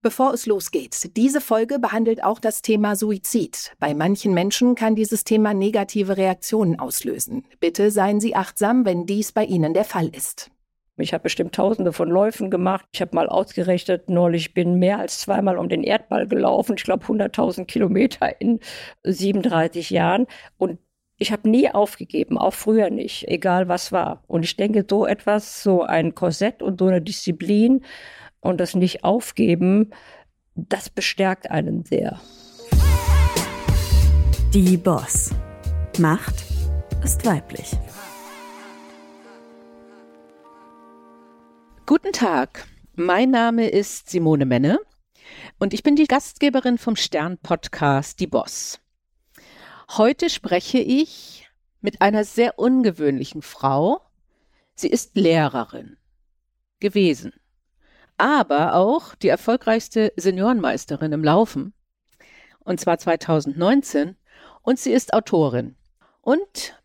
Bevor es losgeht, diese Folge behandelt auch das Thema Suizid. Bei manchen Menschen kann dieses Thema negative Reaktionen auslösen. Bitte seien Sie achtsam, wenn dies bei Ihnen der Fall ist. Ich habe bestimmt tausende von Läufen gemacht. Ich habe mal ausgerechnet, neulich bin mehr als zweimal um den Erdball gelaufen. Ich glaube 100.000 Kilometer in 37 Jahren. Und ich habe nie aufgegeben, auch früher nicht, egal was war. Und ich denke, so etwas, so ein Korsett und so eine Disziplin, und das nicht aufgeben, das bestärkt einen sehr. Die Boss. Macht ist weiblich. Guten Tag, mein Name ist Simone Menne und ich bin die Gastgeberin vom Stern-Podcast Die Boss. Heute spreche ich mit einer sehr ungewöhnlichen Frau. Sie ist Lehrerin gewesen aber auch die erfolgreichste Seniorenmeisterin im Laufen. Und zwar 2019. Und sie ist Autorin. Und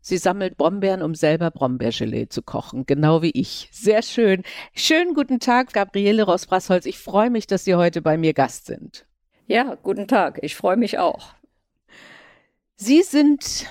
sie sammelt Brombeeren, um selber Brombeergelee zu kochen, genau wie ich. Sehr schön. Schönen guten Tag, Gabriele Ross-Brassholz. Ich freue mich, dass Sie heute bei mir Gast sind. Ja, guten Tag. Ich freue mich auch. Sie sind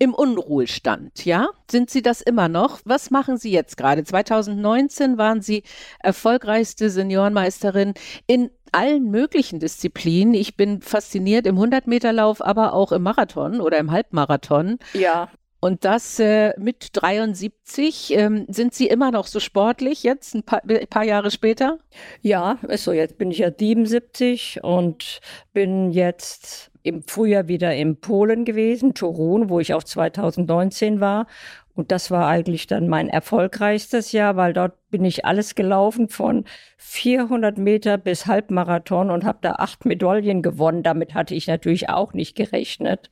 im Unruhestand, ja? Sind Sie das immer noch? Was machen Sie jetzt gerade? 2019 waren Sie erfolgreichste Seniorenmeisterin in allen möglichen Disziplinen. Ich bin fasziniert im 100-Meter-Lauf, aber auch im Marathon oder im Halbmarathon. Ja. Und das äh, mit 73. Ähm, sind Sie immer noch so sportlich jetzt, ein paar, ein paar Jahre später? Ja, ist so. Jetzt bin ich ja 77 und bin jetzt im Frühjahr wieder in Polen gewesen, Torun, wo ich auch 2019 war. Und das war eigentlich dann mein erfolgreichstes Jahr, weil dort bin ich alles gelaufen von 400 Meter bis Halbmarathon und habe da acht Medaillen gewonnen. Damit hatte ich natürlich auch nicht gerechnet.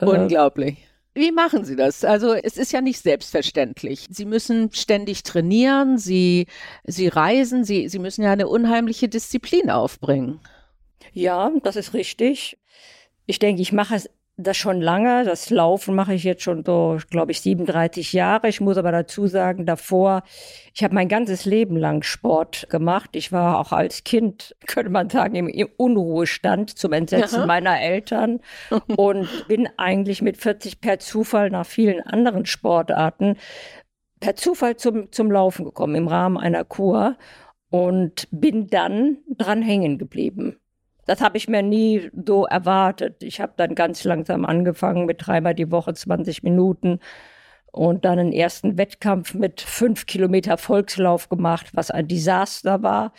Äh, Unglaublich. Wie machen Sie das? Also es ist ja nicht selbstverständlich. Sie müssen ständig trainieren, Sie, Sie reisen, Sie, Sie müssen ja eine unheimliche Disziplin aufbringen. Ja, das ist richtig ich denke, ich mache das schon lange. Das Laufen mache ich jetzt schon so, glaube ich, 37 Jahre. Ich muss aber dazu sagen, davor, ich habe mein ganzes Leben lang Sport gemacht. Ich war auch als Kind, könnte man sagen, im, Unruhestand zum Entsetzen Aha. meiner Eltern und bin eigentlich mit 40 per Zufall nach vielen anderen Sportarten per Zufall zum, zum Laufen gekommen im Rahmen einer Kur und bin dann dran hängen geblieben. Das habe ich mir nie so erwartet. Ich habe dann ganz langsam angefangen mit dreimal die Woche 20 Minuten und dann einen ersten Wettkampf mit fünf Kilometer Volkslauf gemacht, was ein Desaster war,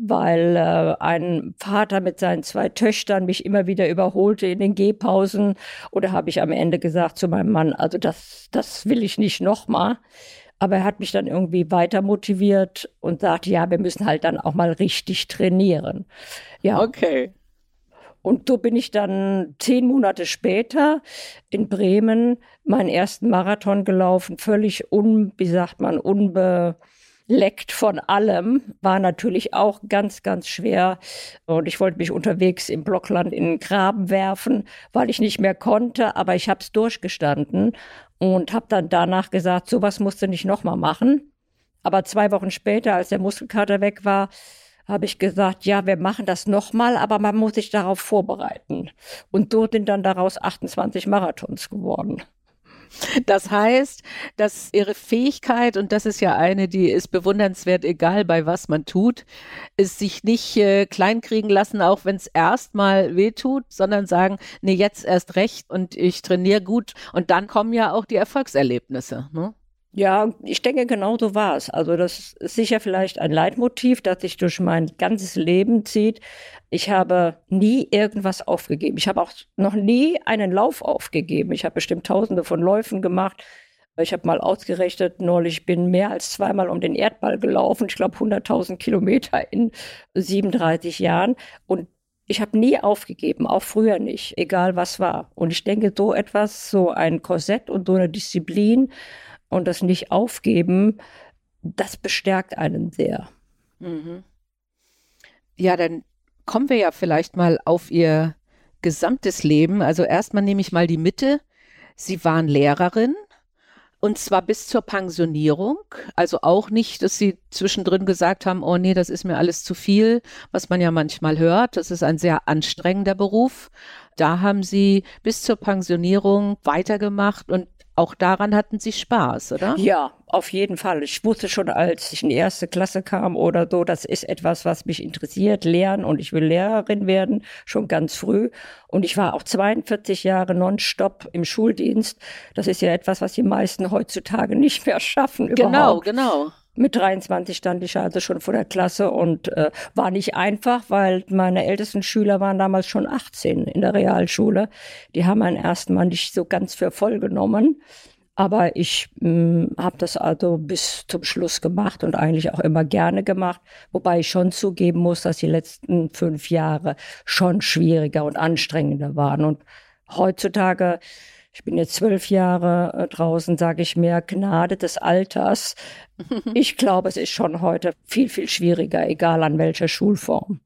weil äh, ein Vater mit seinen zwei Töchtern mich immer wieder überholte in den Gehpausen. Oder habe ich am Ende gesagt zu meinem Mann, also das, das will ich nicht nochmal. Aber er hat mich dann irgendwie weiter motiviert und sagte, ja, wir müssen halt dann auch mal richtig trainieren. Ja. Okay. Und so bin ich dann zehn Monate später in Bremen meinen ersten Marathon gelaufen, völlig un, wie sagt man, unbeleckt von allem. War natürlich auch ganz, ganz schwer. Und ich wollte mich unterwegs im Blockland in den Graben werfen, weil ich nicht mehr konnte, aber ich habe es durchgestanden und habe dann danach gesagt, sowas musst du nicht nochmal machen. Aber zwei Wochen später, als der Muskelkater weg war, habe ich gesagt, ja, wir machen das nochmal, aber man muss sich darauf vorbereiten. Und so sind dann daraus 28 Marathons geworden. Das heißt, dass ihre Fähigkeit, und das ist ja eine, die ist bewundernswert, egal bei was man tut, ist sich nicht äh, kleinkriegen lassen, auch wenn es erstmal wehtut, sondern sagen, nee, jetzt erst recht und ich trainiere gut. Und dann kommen ja auch die Erfolgserlebnisse. Ne? Ja, ich denke, genau so war es. Also das ist sicher vielleicht ein Leitmotiv, das sich durch mein ganzes Leben zieht. Ich habe nie irgendwas aufgegeben. Ich habe auch noch nie einen Lauf aufgegeben. Ich habe bestimmt tausende von Läufen gemacht. Ich habe mal ausgerechnet, neulich bin mehr als zweimal um den Erdball gelaufen. Ich glaube 100.000 Kilometer in 37 Jahren. Und ich habe nie aufgegeben, auch früher nicht, egal was war. Und ich denke, so etwas, so ein Korsett und so eine Disziplin, und das nicht aufgeben, das bestärkt einen sehr. Mhm. Ja, dann kommen wir ja vielleicht mal auf Ihr gesamtes Leben. Also erstmal nehme ich mal die Mitte. Sie waren Lehrerin, Und zwar bis zur Pensionierung. Also auch nicht, dass Sie zwischendrin gesagt haben, oh nee, das ist mir alles zu viel, was man ja manchmal hört. Das ist ein sehr anstrengender Beruf. Da haben Sie bis zur Pensionierung weitergemacht und auch daran hatten Sie Spaß, oder? Ja, auf jeden Fall. Ich wusste schon, als ich in die erste Klasse kam oder so, das ist etwas, was mich interessiert, lernen und ich will Lehrerin werden, schon ganz früh. Und ich war auch 42 Jahre nonstop im Schuldienst. Das ist ja etwas, was die meisten heutzutage nicht mehr schaffen. Genau, überhaupt. genau. Mit 23 stand ich also schon vor der Klasse und äh, war nicht einfach, weil meine ältesten Schüler waren damals schon 18 in der Realschule. Die haben einen ersten Mal nicht so ganz für voll genommen. Aber ich habe das also bis zum Schluss gemacht und eigentlich auch immer gerne gemacht, wobei ich schon zugeben muss, dass die letzten fünf Jahre schon schwieriger und anstrengender waren. Und heutzutage ich bin jetzt zwölf Jahre äh, draußen, sage ich mir, Gnade des Alters. Ich glaube, es ist schon heute viel, viel schwieriger, egal an welcher Schulform.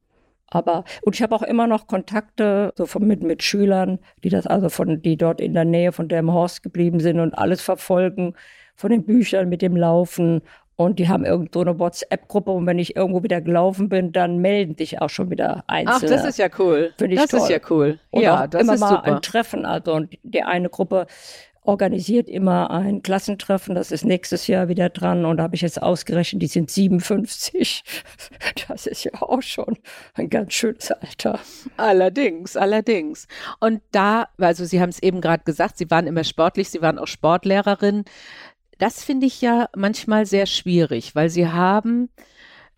Aber, und ich habe auch immer noch Kontakte so von, mit, mit Schülern, die das also von, die dort in der Nähe von dem Horst geblieben sind und alles verfolgen, von den Büchern mit dem Laufen und die haben irgendwo eine WhatsApp-Gruppe und wenn ich irgendwo wieder gelaufen bin, dann melden dich auch schon wieder Einzelne. Ach, das ist ja cool. Finde ich das toll. ist ja cool. Und ja, das immer ist mal super. ein Treffen. Also und die eine Gruppe organisiert immer ein Klassentreffen. Das ist nächstes Jahr wieder dran. Und da habe ich jetzt ausgerechnet, die sind 57. Das ist ja auch schon ein ganz schönes Alter. Allerdings, allerdings. Und da, also Sie haben es eben gerade gesagt, Sie waren immer sportlich, Sie waren auch Sportlehrerin. Das finde ich ja manchmal sehr schwierig, weil Sie haben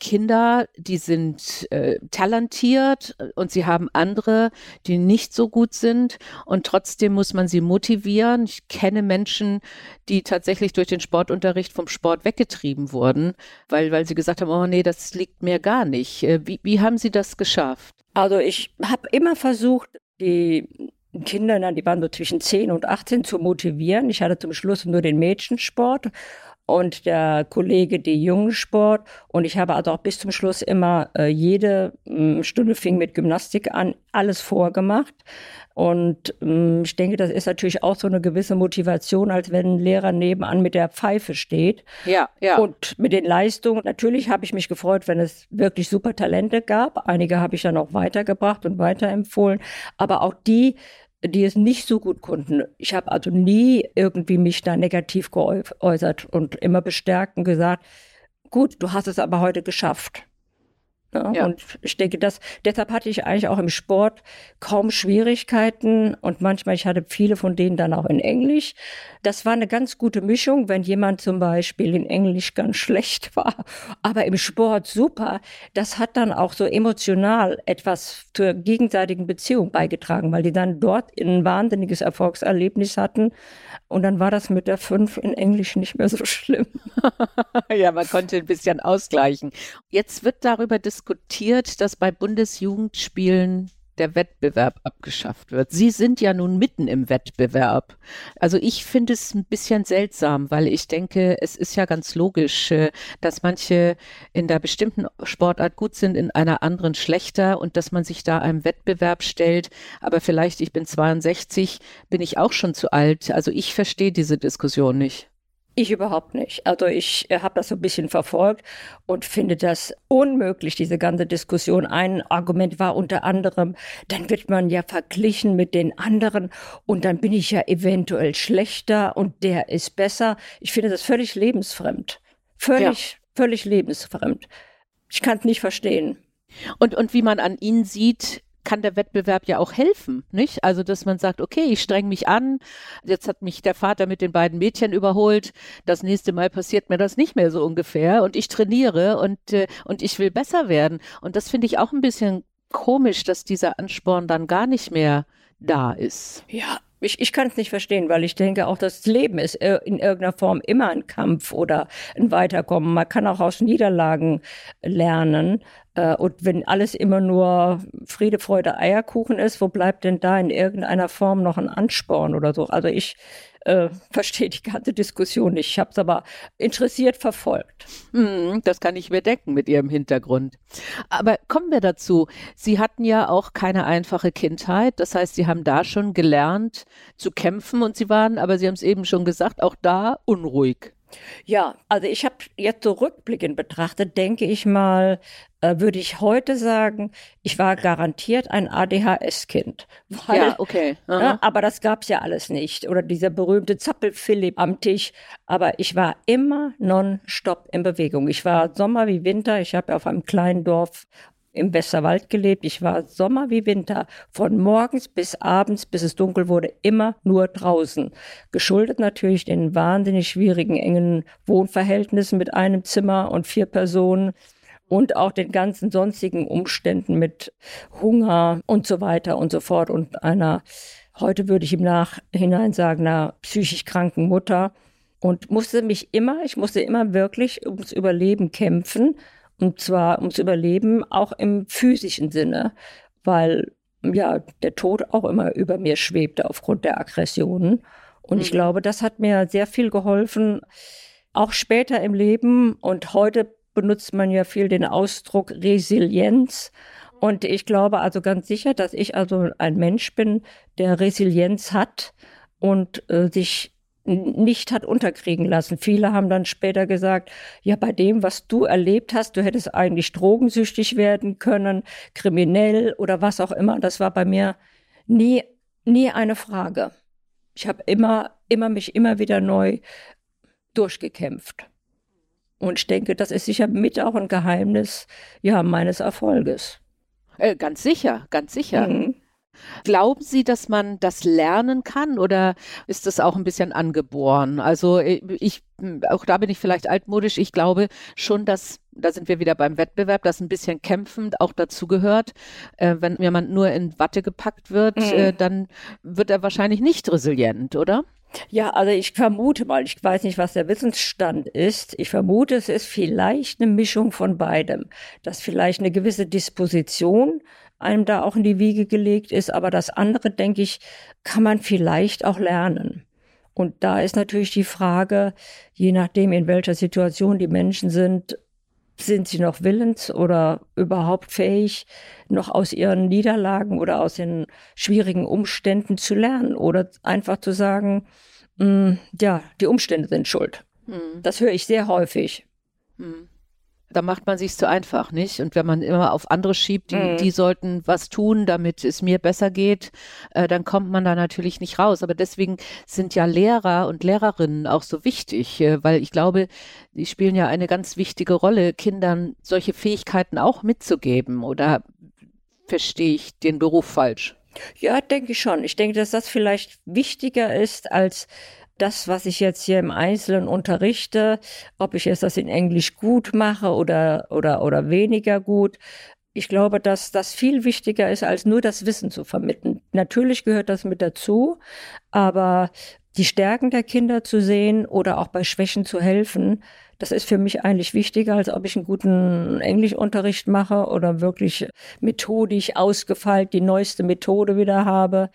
Kinder, die sind äh, talentiert und sie haben andere, die nicht so gut sind und trotzdem muss man sie motivieren. Ich kenne Menschen, die tatsächlich durch den Sportunterricht vom Sport weggetrieben wurden, weil, weil sie gesagt haben, oh nee, das liegt mir gar nicht. Äh, Wie, wie haben Sie das geschafft? Also ich habe immer versucht, die Kinder, die waren so zwischen 10 und 18, zu motivieren. Ich hatte zum Schluss nur den Mädchensport und der Kollege die Jungensport. Und ich habe also auch bis zum Schluss immer äh, jede mh, Stunde fing mit Gymnastik an, alles vorgemacht. Und mh, ich denke, das ist natürlich auch so eine gewisse Motivation, als wenn ein Lehrer nebenan mit der Pfeife steht. Ja, ja. Und mit den Leistungen, natürlich habe ich mich gefreut, wenn es wirklich super Talente gab. Einige habe ich dann auch weitergebracht und weiterempfohlen. Aber auch die, die es nicht so gut konnten. Ich habe also nie irgendwie mich da negativ geäußert und immer bestärkend gesagt, gut, du hast es aber heute geschafft. Ja, Ja. Und ich denke, dass deshalb hatte ich eigentlich auch im Sport kaum Schwierigkeiten und manchmal, ich hatte viele von denen dann auch in Englisch. Das war eine ganz gute Mischung, wenn jemand zum Beispiel in Englisch ganz schlecht war, aber im Sport super. Das hat dann auch so emotional etwas zur gegenseitigen Beziehung beigetragen, weil die dann dort ein wahnsinniges Erfolgserlebnis hatten und dann war das mit der fünf in Englisch nicht mehr so schlimm. Ja, man konnte ein bisschen ausgleichen. Jetzt wird darüber diskutiert, dass bei Bundesjugendspielen der Wettbewerb abgeschafft wird. Sie sind ja nun mitten im Wettbewerb. Also ich finde es ein bisschen seltsam, weil ich denke, es ist ja ganz logisch, äh, dass manche in der bestimmten Sportart gut sind, in einer anderen schlechter und dass man sich da einem Wettbewerb stellt. Aber vielleicht, ich bin 62, bin ich auch schon zu alt. Also ich verstehe diese Diskussion nicht. Ich überhaupt nicht. Also ich äh, habe das so ein bisschen verfolgt und finde das unmöglich, diese ganze Diskussion. Ein Argument war unter anderem, dann wird man ja verglichen mit den anderen und dann bin ich ja eventuell schlechter und der ist besser. Ich finde das völlig lebensfremd. Völlig, völlig lebensfremd. Ich kann es nicht verstehen. Und, und wie man an ihnen sieht, kann der Wettbewerb ja auch helfen, nicht? Also, dass man sagt, okay, ich streng mich an, jetzt hat mich der Vater mit den beiden Mädchen überholt, das nächste Mal passiert mir das nicht mehr so ungefähr und ich trainiere und, äh, und ich will besser werden. Und das finde ich auch ein bisschen komisch, dass dieser Ansporn dann gar nicht mehr da ist. Ja, ich, ich kann es nicht verstehen, weil ich denke, auch das Leben ist ir- in irgendeiner Form immer ein Kampf oder ein Weiterkommen. Man kann auch aus Niederlagen lernen. Äh, und wenn alles immer nur Friede, Freude, Eierkuchen ist, wo bleibt denn da in irgendeiner Form noch ein Ansporn oder so? Also ich äh, verstehe die ganze Diskussion nicht. Ich habe es aber interessiert verfolgt. Hm, das kann ich mir denken mit Ihrem Hintergrund. Aber kommen wir dazu. Sie hatten ja auch keine einfache Kindheit. Das heißt, Sie haben da schon gelernt zu kämpfen und Sie waren, aber Sie haben es eben schon gesagt, auch da unruhig. Ja, also ich habe jetzt so rückblickend betrachtet, denke ich mal, äh, würde ich heute sagen, ich war garantiert ein ADHS-Kind. Ja, okay. Ja, aber das gab's ja alles nicht. Oder dieser berühmte Zappel-Philipp am Tisch. Aber ich war immer nonstop in Bewegung. Ich war Sommer wie Winter. Ich habe auf einem kleinen Dorf im Westerwald gelebt. Ich war Sommer wie Winter, von morgens bis abends, bis es dunkel wurde, immer nur draußen. Geschuldet natürlich den wahnsinnig schwierigen, engen Wohnverhältnissen mit einem Zimmer und vier Personen und auch den ganzen sonstigen Umständen mit Hunger und so weiter und so fort und einer, heute würde ich im Nachhinein sagen, einer psychisch kranken Mutter und musste mich immer, ich musste immer wirklich ums Überleben kämpfen und zwar ums Überleben auch im physischen Sinne, weil ja der Tod auch immer über mir schwebte aufgrund der Aggressionen. Und mhm. ich glaube, das hat mir sehr viel geholfen, auch später im Leben. Und heute benutzt man ja viel den Ausdruck Resilienz. Und ich glaube also ganz sicher, dass ich also ein Mensch bin, der Resilienz hat und äh, sich nicht hat unterkriegen lassen. Viele haben dann später gesagt, ja, bei dem, was du erlebt hast, du hättest eigentlich drogensüchtig werden können, kriminell oder was auch immer. Das war bei mir nie, nie eine Frage. Ich habe immer, immer mich immer wieder neu durchgekämpft. Und ich denke, das ist sicher mit auch ein Geheimnis, ja, meines Erfolges. Äh, ganz sicher, ganz sicher. Mhm. Glauben Sie, dass man das lernen kann oder ist das auch ein bisschen angeboren? Also äh, ich, auch da bin ich vielleicht altmodisch. Ich glaube schon, dass, da sind wir wieder beim Wettbewerb, dass ein bisschen Kämpfen auch dazu gehört. Äh, wenn jemand nur in Watte gepackt wird, mhm. äh, dann wird er wahrscheinlich nicht resilient, oder? Ja, also ich vermute mal, ich weiß nicht, was der Wissensstand ist. Ich vermute, es ist vielleicht eine Mischung von beidem. Dass vielleicht eine gewisse Disposition einem da auch in die Wiege gelegt ist. Aber das andere, denke ich, kann man vielleicht auch lernen. Und da ist natürlich die Frage, je nachdem, in welcher Situation die Menschen sind, sind sie noch willens oder überhaupt fähig, noch aus ihren Niederlagen oder aus den schwierigen Umständen zu lernen oder einfach zu sagen, mh, mm, ja, die Umstände sind schuld. Mhm. Das höre ich sehr häufig. Mhm da macht man sich zu einfach, nicht? Und wenn man immer auf andere schiebt, die, mhm. die sollten was tun, damit es mir besser geht, äh, dann kommt man da natürlich nicht raus. Aber deswegen sind ja Lehrer und Lehrerinnen auch so wichtig, äh, weil ich glaube, die spielen ja eine ganz wichtige Rolle, Kindern solche Fähigkeiten auch mitzugeben. Oder verstehe ich den Beruf falsch? Ja, denke ich schon. Ich denke, dass das vielleicht wichtiger ist als das, was ich jetzt hier im Einzelnen unterrichte, ob ich jetzt das in Englisch gut mache oder, oder, oder weniger gut. Ich glaube, dass das viel wichtiger ist, als nur das Wissen zu vermitteln. Natürlich gehört das mit dazu, aber die Stärken der Kinder zu sehen oder auch bei Schwächen zu helfen, das ist für mich eigentlich wichtiger, als ob ich einen guten Englischunterricht mache oder wirklich methodisch ausgefeilt die neueste Methode wieder habe.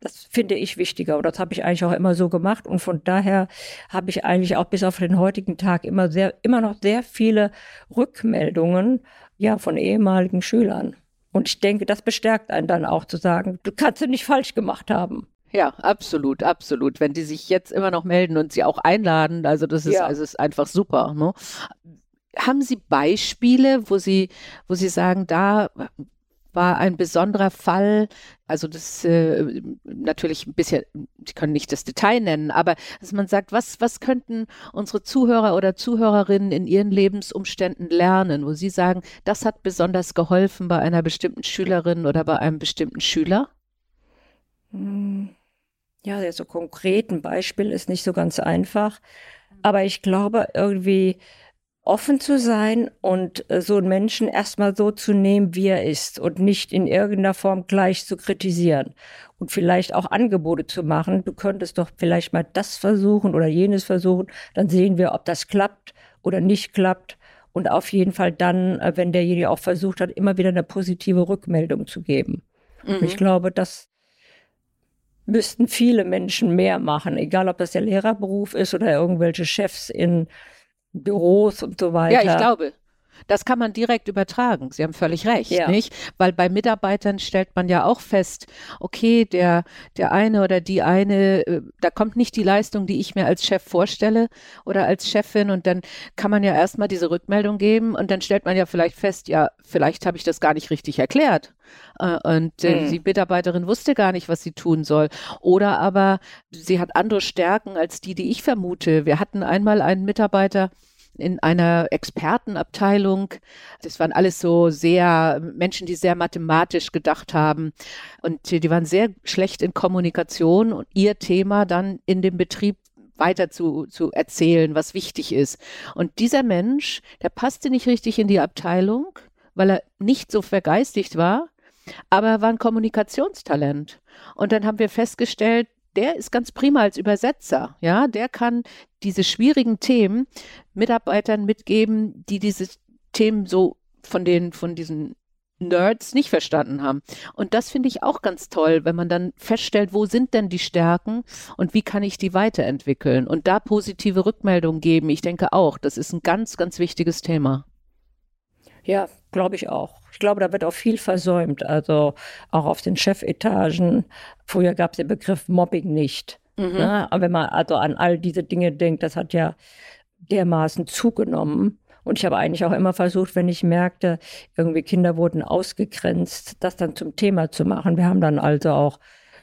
Das finde ich wichtiger und das habe ich eigentlich auch immer so gemacht und von daher habe ich eigentlich auch bis auf den heutigen Tag immer sehr, immer noch sehr viele Rückmeldungen, ja, von ehemaligen Schülern. Und ich denke, das bestärkt einen dann auch zu sagen, du kannst es nicht falsch gemacht haben. Ja, absolut, absolut. Wenn die sich jetzt immer noch melden und sie auch einladen, also das ist, ja. also ist einfach super. Ne? Haben Sie Beispiele, wo Sie, wo Sie sagen, da war ein besonderer Fall, also das äh, natürlich ein bisschen, Sie können nicht das Detail nennen, aber dass man sagt, was, was könnten unsere Zuhörer oder Zuhörerinnen in ihren Lebensumständen lernen, wo Sie sagen, das hat besonders geholfen bei einer bestimmten Schülerin oder bei einem bestimmten Schüler? Hm. Ja, so konkret ein Beispiel ist nicht so ganz einfach, aber ich glaube irgendwie, offen zu sein und äh, so einen Menschen erstmal so zu nehmen, wie er ist und nicht in irgendeiner Form gleich zu kritisieren und vielleicht auch Angebote zu machen. Du könntest doch vielleicht mal das versuchen oder jenes versuchen, dann sehen wir, ob das klappt oder nicht klappt. und auf jeden Fall dann, äh, wenn derjenige auch versucht hat, immer wieder eine positive Rückmeldung zu geben. Mhm. Ich glaube, das müssten viele Menschen mehr machen, egal ob das der Lehrerberuf ist oder irgendwelche Chefs in Büros und so weiter. Ja, ich glaube. Das kann man direkt übertragen. Sie haben völlig recht, ja. nicht? Weil bei Mitarbeitern stellt man ja auch fest, okay, der, der eine oder die eine, äh, da kommt nicht die Leistung, die ich mir als Chef vorstelle oder als Chefin und dann kann man ja erstmal diese Rückmeldung geben und dann stellt man ja vielleicht fest, ja, vielleicht habe ich das gar nicht richtig erklärt. Äh, und äh, mhm. die Mitarbeiterin wusste gar nicht, was sie tun soll. Oder aber sie hat andere Stärken als die, die ich vermute. Wir hatten einmal einen Mitarbeiter, in einer Expertenabteilung. Das waren alles so sehr Menschen, die sehr mathematisch gedacht haben. Und die waren sehr schlecht in Kommunikation und ihr Thema dann in dem Betrieb weiter zu, zu erzählen, was wichtig ist. Und dieser Mensch, der passte nicht richtig in die Abteilung, weil er nicht so vergeistigt war, aber er war ein Kommunikationstalent. Und dann haben wir festgestellt, der ist ganz prima als Übersetzer. Ja, der kann diese schwierigen Themen Mitarbeitern mitgeben, die diese Themen so von den, von diesen Nerds nicht verstanden haben. Und das finde ich auch ganz toll, wenn man dann feststellt, wo sind denn die Stärken und wie kann ich die weiterentwickeln und da positive Rückmeldungen geben. Ich denke auch, das ist ein ganz, ganz wichtiges Thema. Ja, glaube ich auch. Ich glaube, da wird auch viel versäumt. Also auch auf den Chefetagen. Früher gab es den Begriff Mobbing nicht. Mhm. Ne? Aber wenn man also an all diese Dinge denkt, das hat ja dermaßen zugenommen. Und ich habe eigentlich auch immer versucht, wenn ich merkte, irgendwie Kinder wurden ausgegrenzt, das dann zum Thema zu machen. Wir haben dann also auch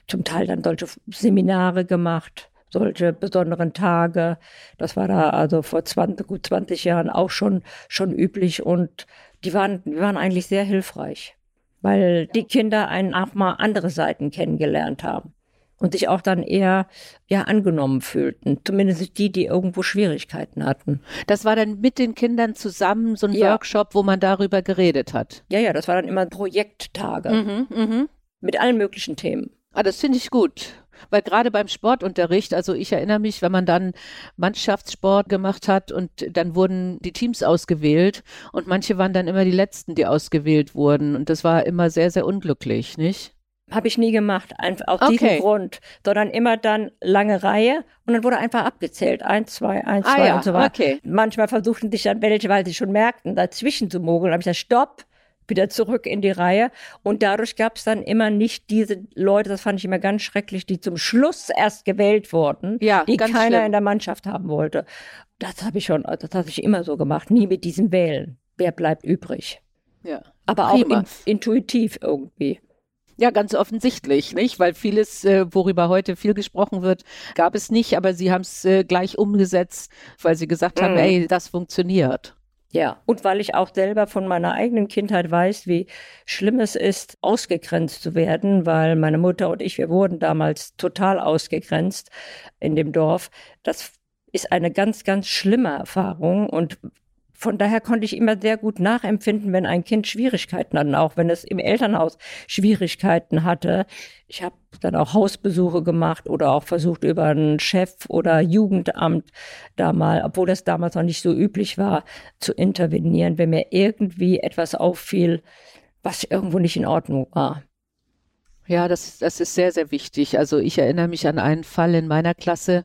zum Teil dann solche Seminare gemacht, solche besonderen Tage. Das war da also vor 20, gut 20 Jahren auch schon, schon üblich und die waren, die waren eigentlich sehr hilfreich, weil die Kinder einen auch mal andere Seiten kennengelernt haben und sich auch dann eher ja angenommen fühlten, zumindest die, die irgendwo Schwierigkeiten hatten. Das war dann mit den Kindern zusammen so ein ja. Workshop, wo man darüber geredet hat. Ja, ja, das war dann immer Projekttage mhm, mh. mit allen möglichen Themen. Ah, das finde ich gut. Weil gerade beim Sportunterricht, also ich erinnere mich, wenn man dann Mannschaftssport gemacht hat und dann wurden die Teams ausgewählt und manche waren dann immer die Letzten, die ausgewählt wurden. Und das war immer sehr, sehr unglücklich, nicht? Habe ich nie gemacht, einfach aus okay. diesem Grund, sondern immer dann lange Reihe und dann wurde einfach abgezählt. Eins, zwei, eins, ah, zwei ja. und so weiter. Okay. Manchmal versuchten sich dann welche, weil sie schon merkten, dazwischen zu mogeln. habe ich gesagt, stopp, wieder zurück in die Reihe. Und dadurch gab es dann immer nicht diese Leute, das fand ich immer ganz schrecklich, die zum Schluss erst gewählt wurden, ja, die keiner schlimm. in der Mannschaft haben wollte. Das habe ich schon, das habe ich immer so gemacht, nie mit diesem Wählen. Wer bleibt übrig? Ja. Aber auch in, intuitiv irgendwie. Ja, ganz offensichtlich, nicht? Weil vieles, äh, worüber heute viel gesprochen wird, gab es nicht, aber sie haben es äh, gleich umgesetzt, weil sie gesagt haben, mhm. ey, das funktioniert. Ja, und weil ich auch selber von meiner eigenen Kindheit weiß, wie schlimm es ist, ausgegrenzt zu werden, weil meine Mutter und ich, wir wurden damals total ausgegrenzt in dem Dorf. Das ist eine ganz, ganz schlimme Erfahrung und von daher konnte ich immer sehr gut nachempfinden, wenn ein Kind Schwierigkeiten hat, auch wenn es im Elternhaus Schwierigkeiten hatte. Ich habe dann auch Hausbesuche gemacht oder auch versucht, über einen Chef oder Jugendamt da mal, obwohl das damals noch nicht so üblich war, zu intervenieren, wenn mir irgendwie etwas auffiel, was irgendwo nicht in Ordnung war. Ja, das, das ist sehr, sehr wichtig. Also ich erinnere mich an einen Fall in meiner Klasse,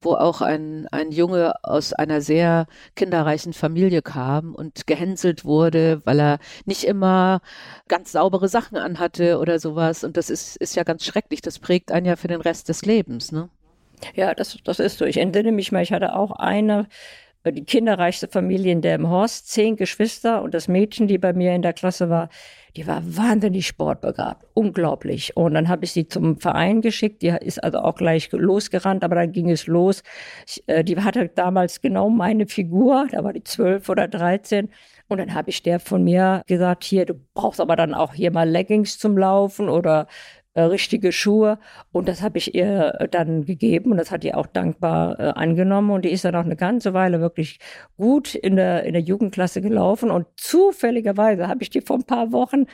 wo auch ein, ein Junge aus einer sehr kinderreichen Familie kam und gehänselt wurde, weil er nicht immer ganz saubere Sachen anhatte oder sowas. Und das ist, ist ja ganz schrecklich. Das prägt einen ja für den Rest des Lebens, ne? Ja, das, das ist so. Ich entsinne mich mal, ich hatte auch eine, die kinderreichste Familie in der im Horst, zehn Geschwister und das Mädchen, die bei mir in der Klasse war, die war wahnsinnig sportbegabt, unglaublich. Und dann habe ich sie zum Verein geschickt, die ist also auch gleich losgerannt, aber dann ging es los. Äh, die hatte damals genau meine Figur, da war die zwölf oder dreizehn. Und dann habe ich der von mir gesagt, hier, du brauchst aber dann auch hier mal Leggings zum Laufen oder äh, richtige Schuhe. Und das habe ich ihr äh, dann gegeben und das hat die auch dankbar äh, angenommen. Und die ist dann auch eine ganze Weile wirklich gut in der, in der Jugendklasse gelaufen. Und zufälligerweise habe ich die vor ein paar Wochen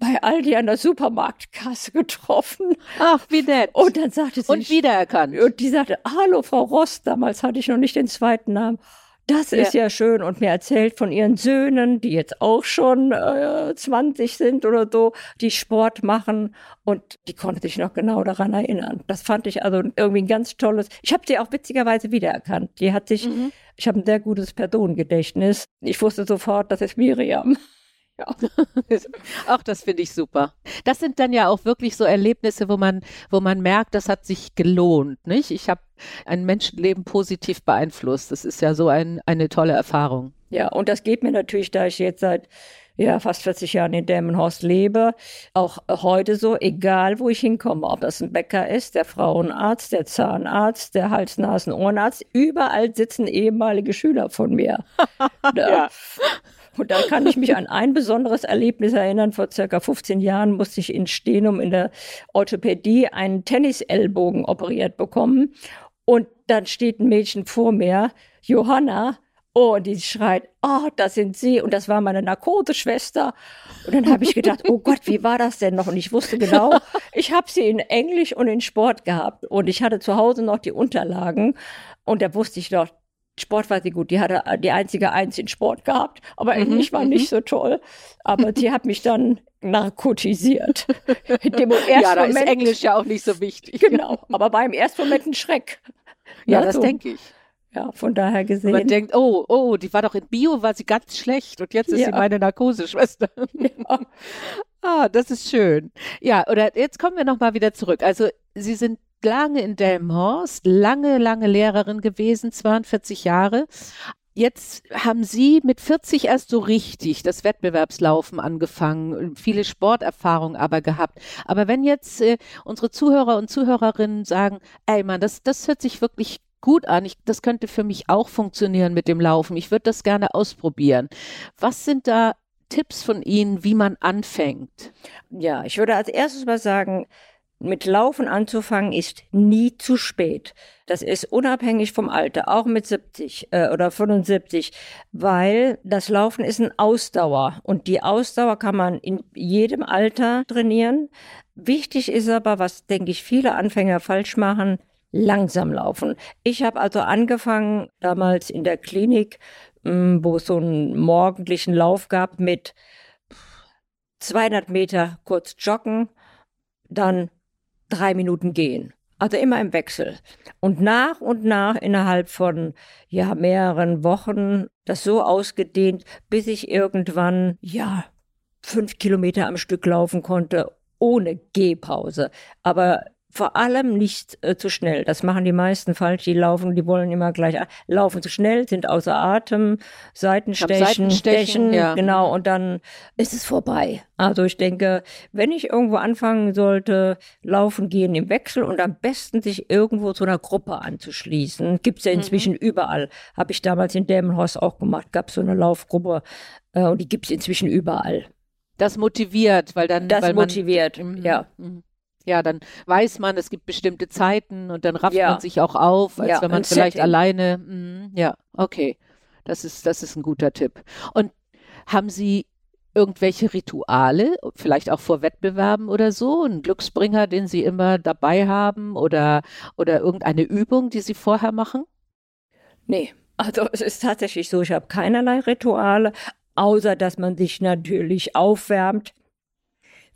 bei Aldi an der Supermarktkasse getroffen. Ach, wie nett. Und dann sagte sie. Und wiedererkannt. Und die sagte, hallo, Frau Rost. Damals hatte ich noch nicht den zweiten Namen. Das ist ja. ja schön. Und mir erzählt von ihren Söhnen, die jetzt auch schon äh, 20 sind oder so, die Sport machen. Und die konnte sich noch genau daran erinnern. Das fand ich also irgendwie ein ganz tolles. Ich habe sie auch witzigerweise wiedererkannt. Die hat sich, mhm. ich habe ein sehr gutes Personengedächtnis. Ich wusste sofort, das ist Miriam. Ja. Auch das finde ich super. Das sind dann ja auch wirklich so Erlebnisse, wo man, wo man merkt, das hat sich gelohnt, nicht? Ich habe ein Menschenleben positiv beeinflusst. Das ist ja so ein, eine tolle Erfahrung. Ja, und das geht mir natürlich, da ich jetzt seit ja, fast 40 Jahren in Delmenhorst lebe, auch heute so, egal wo ich hinkomme, ob das ein Bäcker ist, der Frauenarzt, der Zahnarzt, der Hals-Nasen-Ohrenarzt, überall sitzen ehemalige Schüler von mir. ja. Und da kann ich mich an ein besonderes Erlebnis erinnern. Vor circa 15 Jahren musste ich in Stenum in der Orthopädie einen Tennisellbogen operiert bekommen. Und dann steht ein Mädchen vor mir, Johanna, Oh, und die schreit, oh, das sind Sie. Und das war meine Narkoseschwester. Und dann habe ich gedacht, oh Gott, wie war das denn noch? Und ich wusste genau, ich habe sie in Englisch und in Sport gehabt. Und ich hatte zu Hause noch die Unterlagen. Und da wusste ich doch, Sport war sie gut. Die hatte die einzige Eins in Sport gehabt, aber mhm, Englisch war nicht mhm. so toll. Aber sie hat mich dann narkotisiert. In dem ersten ja, da Moment, ist Englisch ja auch nicht so wichtig. Genau, aber war im ersten Moment ein Schreck. Ja, ja das so. denke ich. Ja, von daher gesehen. man denkt, oh, oh, die war doch in Bio, war sie ganz schlecht und jetzt ist ja. sie meine Narkoseschwester. Ja. ah, das ist schön. Ja, oder jetzt kommen wir nochmal wieder zurück. Also Sie sind lange in Delmenhorst, lange, lange Lehrerin gewesen, 42 Jahre. Jetzt haben Sie mit 40 erst so richtig das Wettbewerbslaufen angefangen, viele Sporterfahrungen aber gehabt. Aber wenn jetzt äh, unsere Zuhörer und Zuhörerinnen sagen, ey Mann, das, das hört sich wirklich gut an, ich, das könnte für mich auch funktionieren mit dem Laufen, ich würde das gerne ausprobieren. Was sind da Tipps von Ihnen, wie man anfängt? Ja, ich würde als erstes mal sagen, mit Laufen anzufangen ist nie zu spät. Das ist unabhängig vom Alter, auch mit 70 äh, oder 75, weil das Laufen ist ein Ausdauer und die Ausdauer kann man in jedem Alter trainieren. Wichtig ist aber, was denke ich viele Anfänger falsch machen, langsam laufen. Ich habe also angefangen damals in der Klinik, hm, wo es so einen morgendlichen Lauf gab mit 200 Meter kurz joggen, dann drei Minuten gehen. Also immer im Wechsel. Und nach und nach innerhalb von ja mehreren Wochen das so ausgedehnt, bis ich irgendwann ja fünf Kilometer am Stück laufen konnte ohne Gehpause. Aber vor allem nicht äh, zu schnell. Das machen die meisten falsch. Die laufen, die wollen immer gleich laufen zu schnell, sind außer Atem, Seitenstechen, Seitenstechen stechen, ja. genau, und dann ist es vorbei. Also ich denke, wenn ich irgendwo anfangen sollte, laufen gehen im Wechsel und am besten sich irgendwo zu einer Gruppe anzuschließen, gibt's ja inzwischen mhm. überall. Habe ich damals in Delmenhorst auch gemacht, gab so eine Laufgruppe äh, und die gibt's inzwischen überall. Das motiviert, weil dann. Das weil motiviert, man, ja. Mhm ja, dann weiß man, es gibt bestimmte Zeiten und dann rafft ja. man sich auch auf, als ja, wenn man vielleicht Setting. alleine, mh, ja, okay. Das ist, das ist ein guter Tipp. Und haben Sie irgendwelche Rituale, vielleicht auch vor Wettbewerben oder so, ein Glücksbringer, den Sie immer dabei haben oder, oder irgendeine Übung, die Sie vorher machen? Nee, also es ist tatsächlich so, ich habe keinerlei Rituale, außer dass man sich natürlich aufwärmt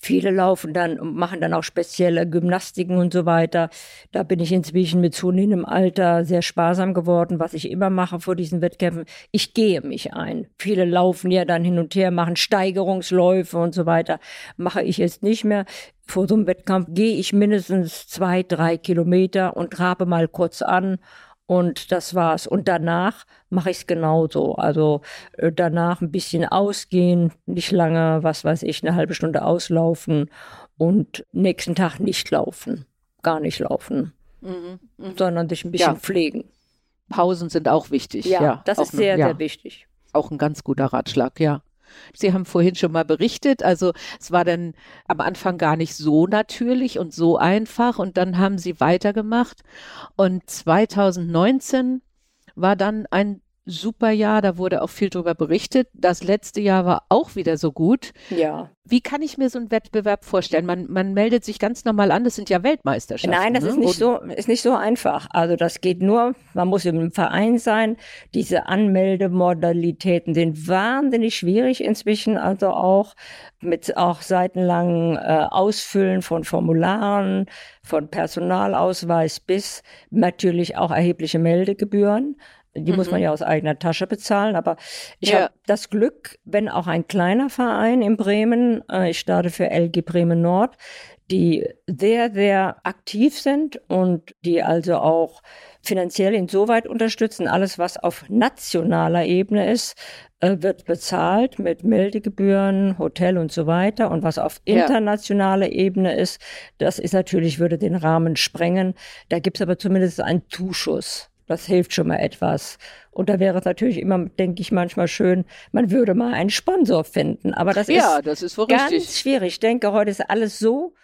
Viele laufen dann und machen dann auch spezielle Gymnastiken und so weiter. Da bin ich inzwischen mit zunehmendem Alter sehr sparsam geworden, was ich immer mache vor diesen Wettkämpfen. Ich gehe mich ein. Viele laufen ja dann hin und her, machen Steigerungsläufe und so weiter. Mache ich jetzt nicht mehr. Vor so einem Wettkampf gehe ich mindestens zwei, drei Kilometer und trabe mal kurz an und das war's. Und danach mache ich es genauso. Also äh, danach ein bisschen ausgehen, nicht lange, was weiß ich, eine halbe Stunde auslaufen und nächsten Tag nicht laufen. Gar nicht laufen. Mhm, mh. Sondern sich ein bisschen ja. pflegen. Pausen sind auch wichtig. Ja, ja das ist sehr, ja. sehr wichtig. Auch ein ganz guter Ratschlag, ja. Sie haben vorhin schon mal berichtet, also es war dann am Anfang gar nicht so natürlich und so einfach. Und dann haben Sie weitergemacht. Und 2019 war dann ein super Jahr, da wurde auch viel darüber berichtet. Das letzte Jahr war auch wieder so gut. Ja. Wie kann ich mir so einen Wettbewerb vorstellen? Man, man meldet sich ganz normal an, das sind ja Weltmeisterschaften. Nein, das ne? ist nicht so, ist nicht so einfach. Also das geht nur, man muss im Verein sein. Diese Anmeldemodalitäten sind wahnsinnig schwierig inzwischen, also auch mit auch seitenlangen äh, Ausfüllen von Formularen, von Personalausweis bis natürlich auch erhebliche Meldegebühren. Die mhm. muss man mhm. ja aus eigener Tasche bezahlen. Aber ich ja. habe das Glück, wenn auch ein kleiner Verein in Bremen, äh, ich starte für LG Bremen Nord, die sehr, sehr aktiv sind und die also auch finanziell insoweit unterstützen. Alles, was auf nationaler Ebene ist, äh, wird bezahlt mit Meldegebühren, Hotel und so weiter. Und was auf internationaler ja. Ebene ist, das ist natürlich, würde den Rahmen sprengen. Da gibt es aber zumindest einen Zuschuss. Das hilft schon mal etwas. Und da wäre es natürlich immer, denke ich, manchmal schön, man würde mal einen Sponsor finden. Aber das ja, ist, das ist ganz richtig. schwierig. Ich denke, heute ist alles so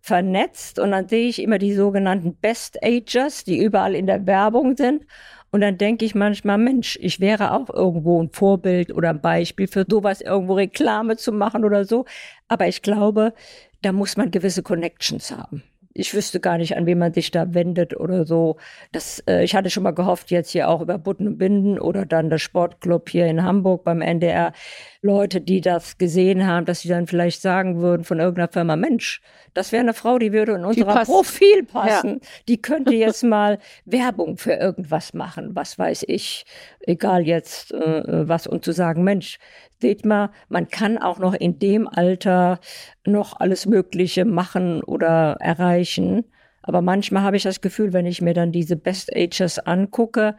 vernetzt und dann sehe ich immer die sogenannten Best Agers, die überall in der Werbung sind. Und dann denke ich manchmal, Mensch, ich wäre auch irgendwo ein Vorbild oder ein Beispiel für sowas, irgendwo Reklame zu machen oder so. Aber ich glaube, da muss man gewisse Connections haben ich wüsste gar nicht, an wen man sich da wendet oder so. Das, äh, ich hatte schon mal gehofft, jetzt hier auch über Butten und Binden oder dann der Sportclub hier in Hamburg beim NDR, Leute, die das gesehen haben, dass sie dann vielleicht sagen würden von irgendeiner Firma, Mensch, das wäre eine Frau, die würde in unser Profil passen. Ja. Die könnte jetzt mal Werbung für irgendwas machen, was weiß ich, egal jetzt äh, was, und zu sagen, Mensch, seht mal, man kann auch noch in dem Alter noch alles Mögliche machen oder erreichen. Aber manchmal habe ich das Gefühl, wenn ich mir dann diese Best Ages angucke,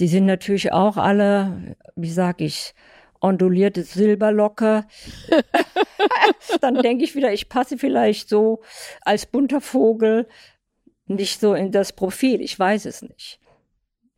die sind natürlich auch alle, wie sag ich, ondulierte Silberlocke. dann denke ich wieder, ich passe vielleicht so als bunter Vogel nicht so in das Profil. Ich weiß es nicht.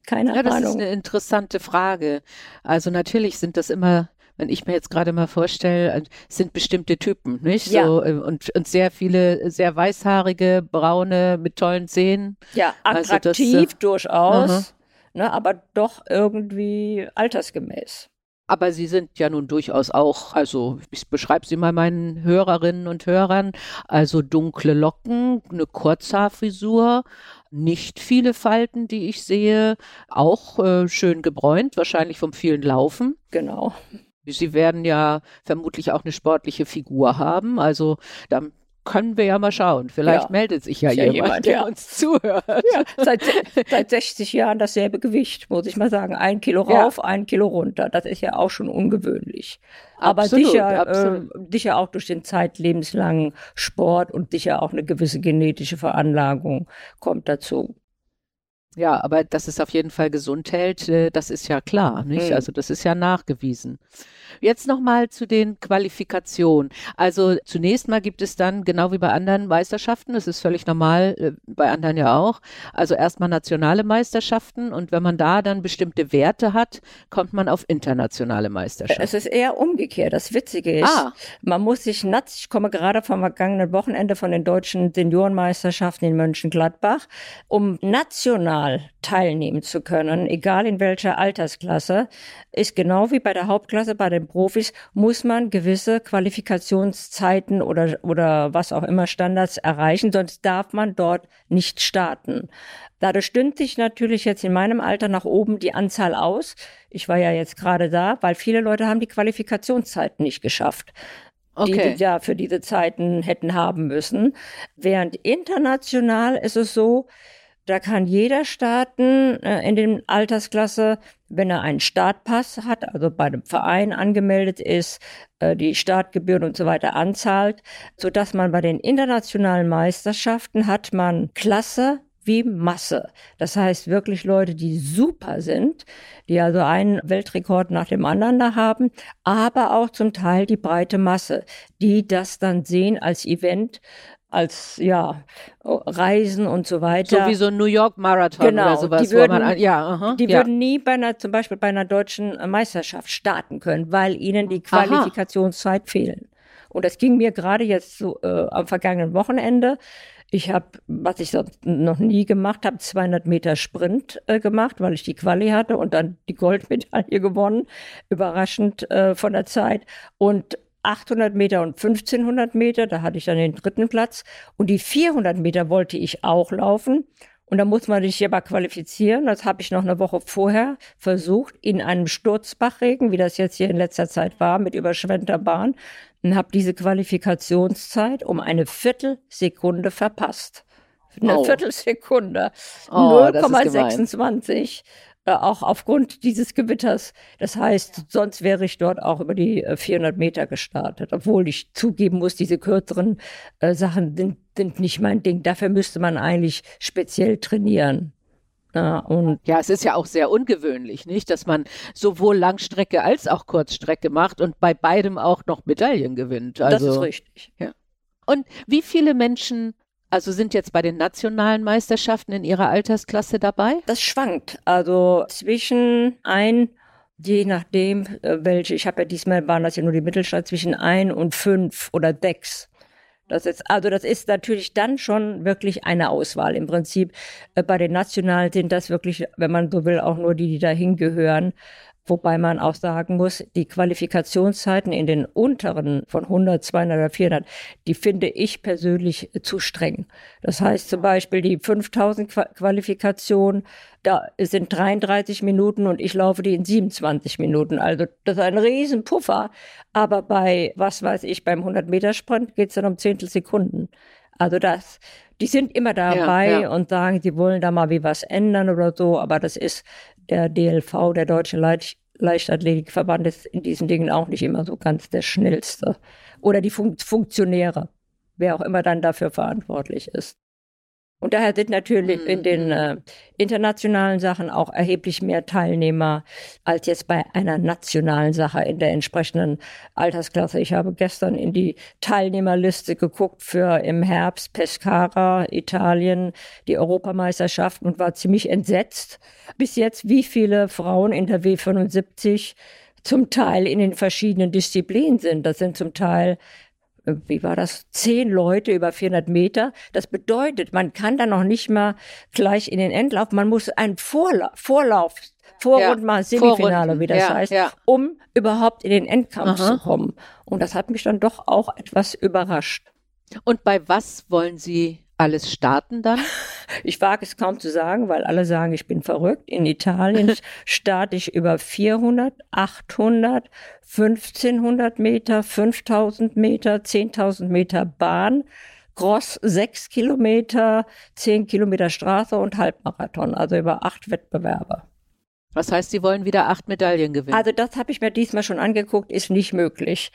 Keine ja, Ahnung. Das ist eine interessante Frage. Also natürlich sind das immer wenn ich mir jetzt gerade mal vorstelle, äh, sind bestimmte Typen, nicht? Ja. So, äh, und, und sehr viele, sehr weißhaarige, braune, mit tollen Zähnen. Ja, attraktiv also das, äh, durchaus, ne, aber doch irgendwie altersgemäß. Aber sie sind ja nun durchaus auch, also ich beschreibe sie mal meinen Hörerinnen und Hörern, also dunkle Locken, eine Kurzhaarfrisur, nicht viele Falten, die ich sehe, auch äh, schön gebräunt, wahrscheinlich vom vielen Laufen. Genau. Sie werden ja vermutlich auch eine sportliche Figur haben. Also da können wir ja mal schauen. Vielleicht ja. meldet sich ja, ja jemand, jemand, der ja. uns zuhört. Seit, seit 60 Jahren dasselbe Gewicht, muss ich mal sagen. Ein Kilo rauf, ein Kilo runter. Das ist ja auch schon ungewöhnlich. Aber absolut, sicher, Äh, sicher auch durch den zeitlebenslangen Sport und sicher auch eine gewisse genetische Veranlagung kommt dazu. Ja, aber dass es auf jeden Fall gesund hält, äh, das ist ja klar, nicht? Mhm. Also das ist ja nachgewiesen. Jetzt nochmal zu den Qualifikationen. Also zunächst mal gibt es dann, genau wie bei anderen Meisterschaften, das ist völlig normal, äh, bei anderen ja auch, also erstmal nationale Meisterschaften und wenn man da dann bestimmte Werte hat, kommt man auf internationale Meisterschaften. Es ist eher umgekehrt. Das Witzige ist, ah. man muss sich, ich komme gerade vom vergangenen Wochenende von den deutschen Seniorenmeisterschaften in Mönchengladbach, um national teilnehmen zu können, egal in welcher Altersklasse, ist genau wie bei der Hauptklasse bei den Profis, muss man gewisse Qualifikationszeiten oder, oder was auch immer Standards erreichen, sonst darf man dort nicht starten. Dadurch stünde sich natürlich jetzt in meinem Alter nach oben die Anzahl aus. Ich war ja jetzt gerade da, weil viele Leute haben die Qualifikationszeiten nicht geschafft. Okay. die, die ja für diese Zeiten hätten haben müssen. Während international ist es so, da kann jeder starten äh, in den Altersklasse, wenn er einen Startpass hat, also bei einem Verein angemeldet ist, äh, die Startgebühren und so weiter anzahlt, so dass man bei den internationalen Meisterschaften hat man Klasse wie Masse. Das heißt wirklich Leute, die super sind, die also einen Weltrekord nach dem anderen da haben, aber auch zum Teil die breite Masse, die das dann sehen als Event, als ja Reisen und so weiter. So wie so ein New York Marathon genau, oder sowas. Die würden, man, ja, aha, die ja. würden nie bei einer, zum Beispiel bei einer deutschen Meisterschaft starten können, weil ihnen die Qualifikationszeit aha. fehlen. Und das ging mir gerade jetzt so äh, am vergangenen Wochenende. Ich habe, was ich sonst noch nie gemacht habe, 200 Meter Sprint äh, gemacht, weil ich die Quali hatte und dann die Goldmedaille gewonnen. Überraschend äh, von der Zeit. Und 800 Meter und 1500 Meter, da hatte ich dann den dritten Platz. Und die 400 Meter wollte ich auch laufen. Und da muss man sich aber qualifizieren. Das habe ich noch eine Woche vorher versucht, in einem Sturzbachregen, wie das jetzt hier in letzter Zeit war, mit überschwemmter Bahn, und habe diese Qualifikationszeit um eine Viertelsekunde verpasst. Eine oh. Viertelsekunde. Oh, 0,26 äh, auch aufgrund dieses Gewitters. Das heißt, sonst wäre ich dort auch über die 400 äh, Meter gestartet, obwohl ich zugeben muss, diese kürzeren äh, Sachen sind, sind nicht mein Ding. Dafür müsste man eigentlich speziell trainieren. Ja, und ja, es ist ja auch sehr ungewöhnlich, nicht, dass man sowohl Langstrecke als auch Kurzstrecke macht und bei beidem auch noch Medaillen gewinnt. Also, das ist richtig. Ja. Und wie viele Menschen also sind jetzt bei den nationalen Meisterschaften in Ihrer Altersklasse dabei? Das schwankt. Also zwischen ein, je nachdem, äh, welche, ich habe ja diesmal waren das ja nur die Mittelstadt, zwischen ein und fünf oder sechs. Das ist, also das ist natürlich dann schon wirklich eine Auswahl. Im Prinzip äh, bei den Nationalen sind das wirklich, wenn man so will, auch nur die, die dahin gehören. Wobei man auch sagen muss, die Qualifikationszeiten in den unteren von 100, 200 oder 400, die finde ich persönlich zu streng. Das heißt zum Beispiel die 5000 Qualifikation, da sind 33 Minuten und ich laufe die in 27 Minuten. Also das ist ein Riesenpuffer. Aber bei, was weiß ich, beim 100 Meter Sprint geht es dann um Zehntelsekunden. Also das, die sind immer dabei ja, ja. und sagen, sie wollen da mal wie was ändern oder so, aber das ist der DLV, der Deutsche Leicht Leichtathletikverband, ist in diesen Dingen auch nicht immer so ganz der schnellste. Oder die Fun Funktionäre, wer auch immer dann dafür verantwortlich ist. Und daher sind natürlich in den mhm. äh, internationalen Sachen auch erheblich mehr Teilnehmer als jetzt bei einer nationalen Sache in der entsprechenden Altersklasse. Ich habe gestern in die Teilnehmerliste geguckt für im Herbst Pescara, Italien, die Europameisterschaft und war ziemlich entsetzt. Bis jetzt, wie viele Frauen in der W75 zum Teil in den verschiedenen Disziplinen sind. Das sind zum Teil wie war das, zehn Leute über 400 Meter. Das bedeutet, man kann da noch nicht mal gleich in den Endlauf, man muss einen Vorlauf, Vorlauf Vorrund ja, mal Semifinale, Vorrunden. wie das ja, heißt, ja. um überhaupt in den Endkampf Aha. zu kommen. Und das hat mich dann doch auch etwas überrascht. Und bei was wollen Sie alles starten dann? Ich wage es kaum zu sagen, weil alle sagen, ich bin verrückt. In Italien starte ich über 400, 800, 1500 Meter, 5000 Meter, 10.000 Meter Bahn. Cross sechs Kilometer, zehn Kilometer Straße und Halbmarathon, also über acht Wettbewerbe. Was heißt, Sie wollen wieder acht Medaillen gewinnen? Also das habe ich mir diesmal schon angeguckt, ist nicht möglich.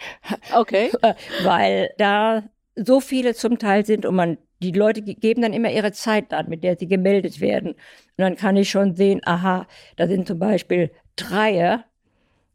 Okay. Weil da so viele zum Teil sind und man die Leute geben dann immer ihre Zeit an, mit der sie gemeldet werden. Und dann kann ich schon sehen, aha, da sind zum Beispiel Dreier,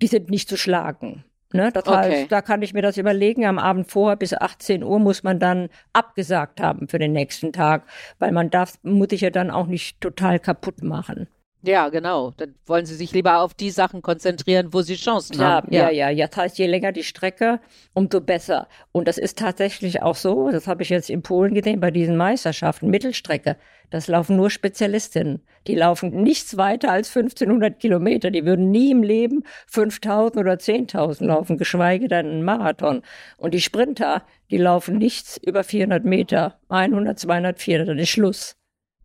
die sind nicht zu schlagen. Ne? Das okay. heißt, da kann ich mir das überlegen. Am Abend vorher bis 18 Uhr muss man dann abgesagt haben für den nächsten Tag, weil man darf, muss ich ja dann auch nicht total kaputt machen. Ja, genau. Dann wollen Sie sich lieber auf die Sachen konzentrieren, wo Sie Chancen Klar, haben. Ja, ja, ja. Das heißt, je länger die Strecke, umso besser. Und das ist tatsächlich auch so. Das habe ich jetzt in Polen gesehen bei diesen Meisterschaften. Mittelstrecke. Das laufen nur Spezialistinnen. Die laufen nichts weiter als 1500 Kilometer. Die würden nie im Leben 5000 oder 10.000 laufen, geschweige denn einen Marathon. Und die Sprinter, die laufen nichts über 400 Meter. 100, 200, 400. Dann ist Schluss.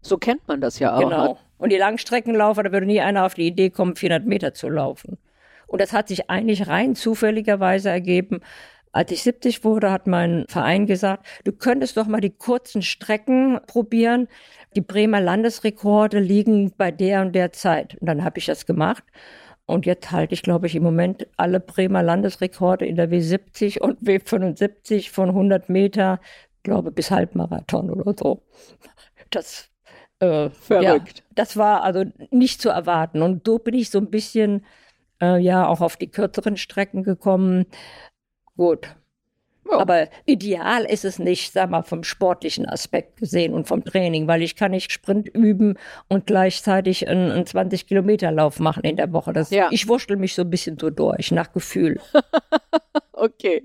So kennt man das ja auch. Genau. Und die Langstreckenlaufer, da würde nie einer auf die Idee kommen, 400 Meter zu laufen. Und das hat sich eigentlich rein zufälligerweise ergeben. Als ich 70 wurde, hat mein Verein gesagt, du könntest doch mal die kurzen Strecken probieren. Die Bremer Landesrekorde liegen bei der und der Zeit. Und dann habe ich das gemacht. Und jetzt halte ich, glaube ich, im Moment alle Bremer Landesrekorde in der W70 und W75 von 100 Meter, glaube bis Halbmarathon oder so. Das äh, Verrückt. Ja, das war also nicht zu erwarten. Und so bin ich so ein bisschen äh, ja auch auf die kürzeren Strecken gekommen. Gut. Ja. Aber ideal ist es nicht, sag mal, vom sportlichen Aspekt gesehen und vom Training, weil ich kann nicht Sprint üben und gleichzeitig einen, einen 20 Kilometer Lauf machen in der Woche. Das, ja. Ich wurschtel mich so ein bisschen so durch, nach Gefühl. okay.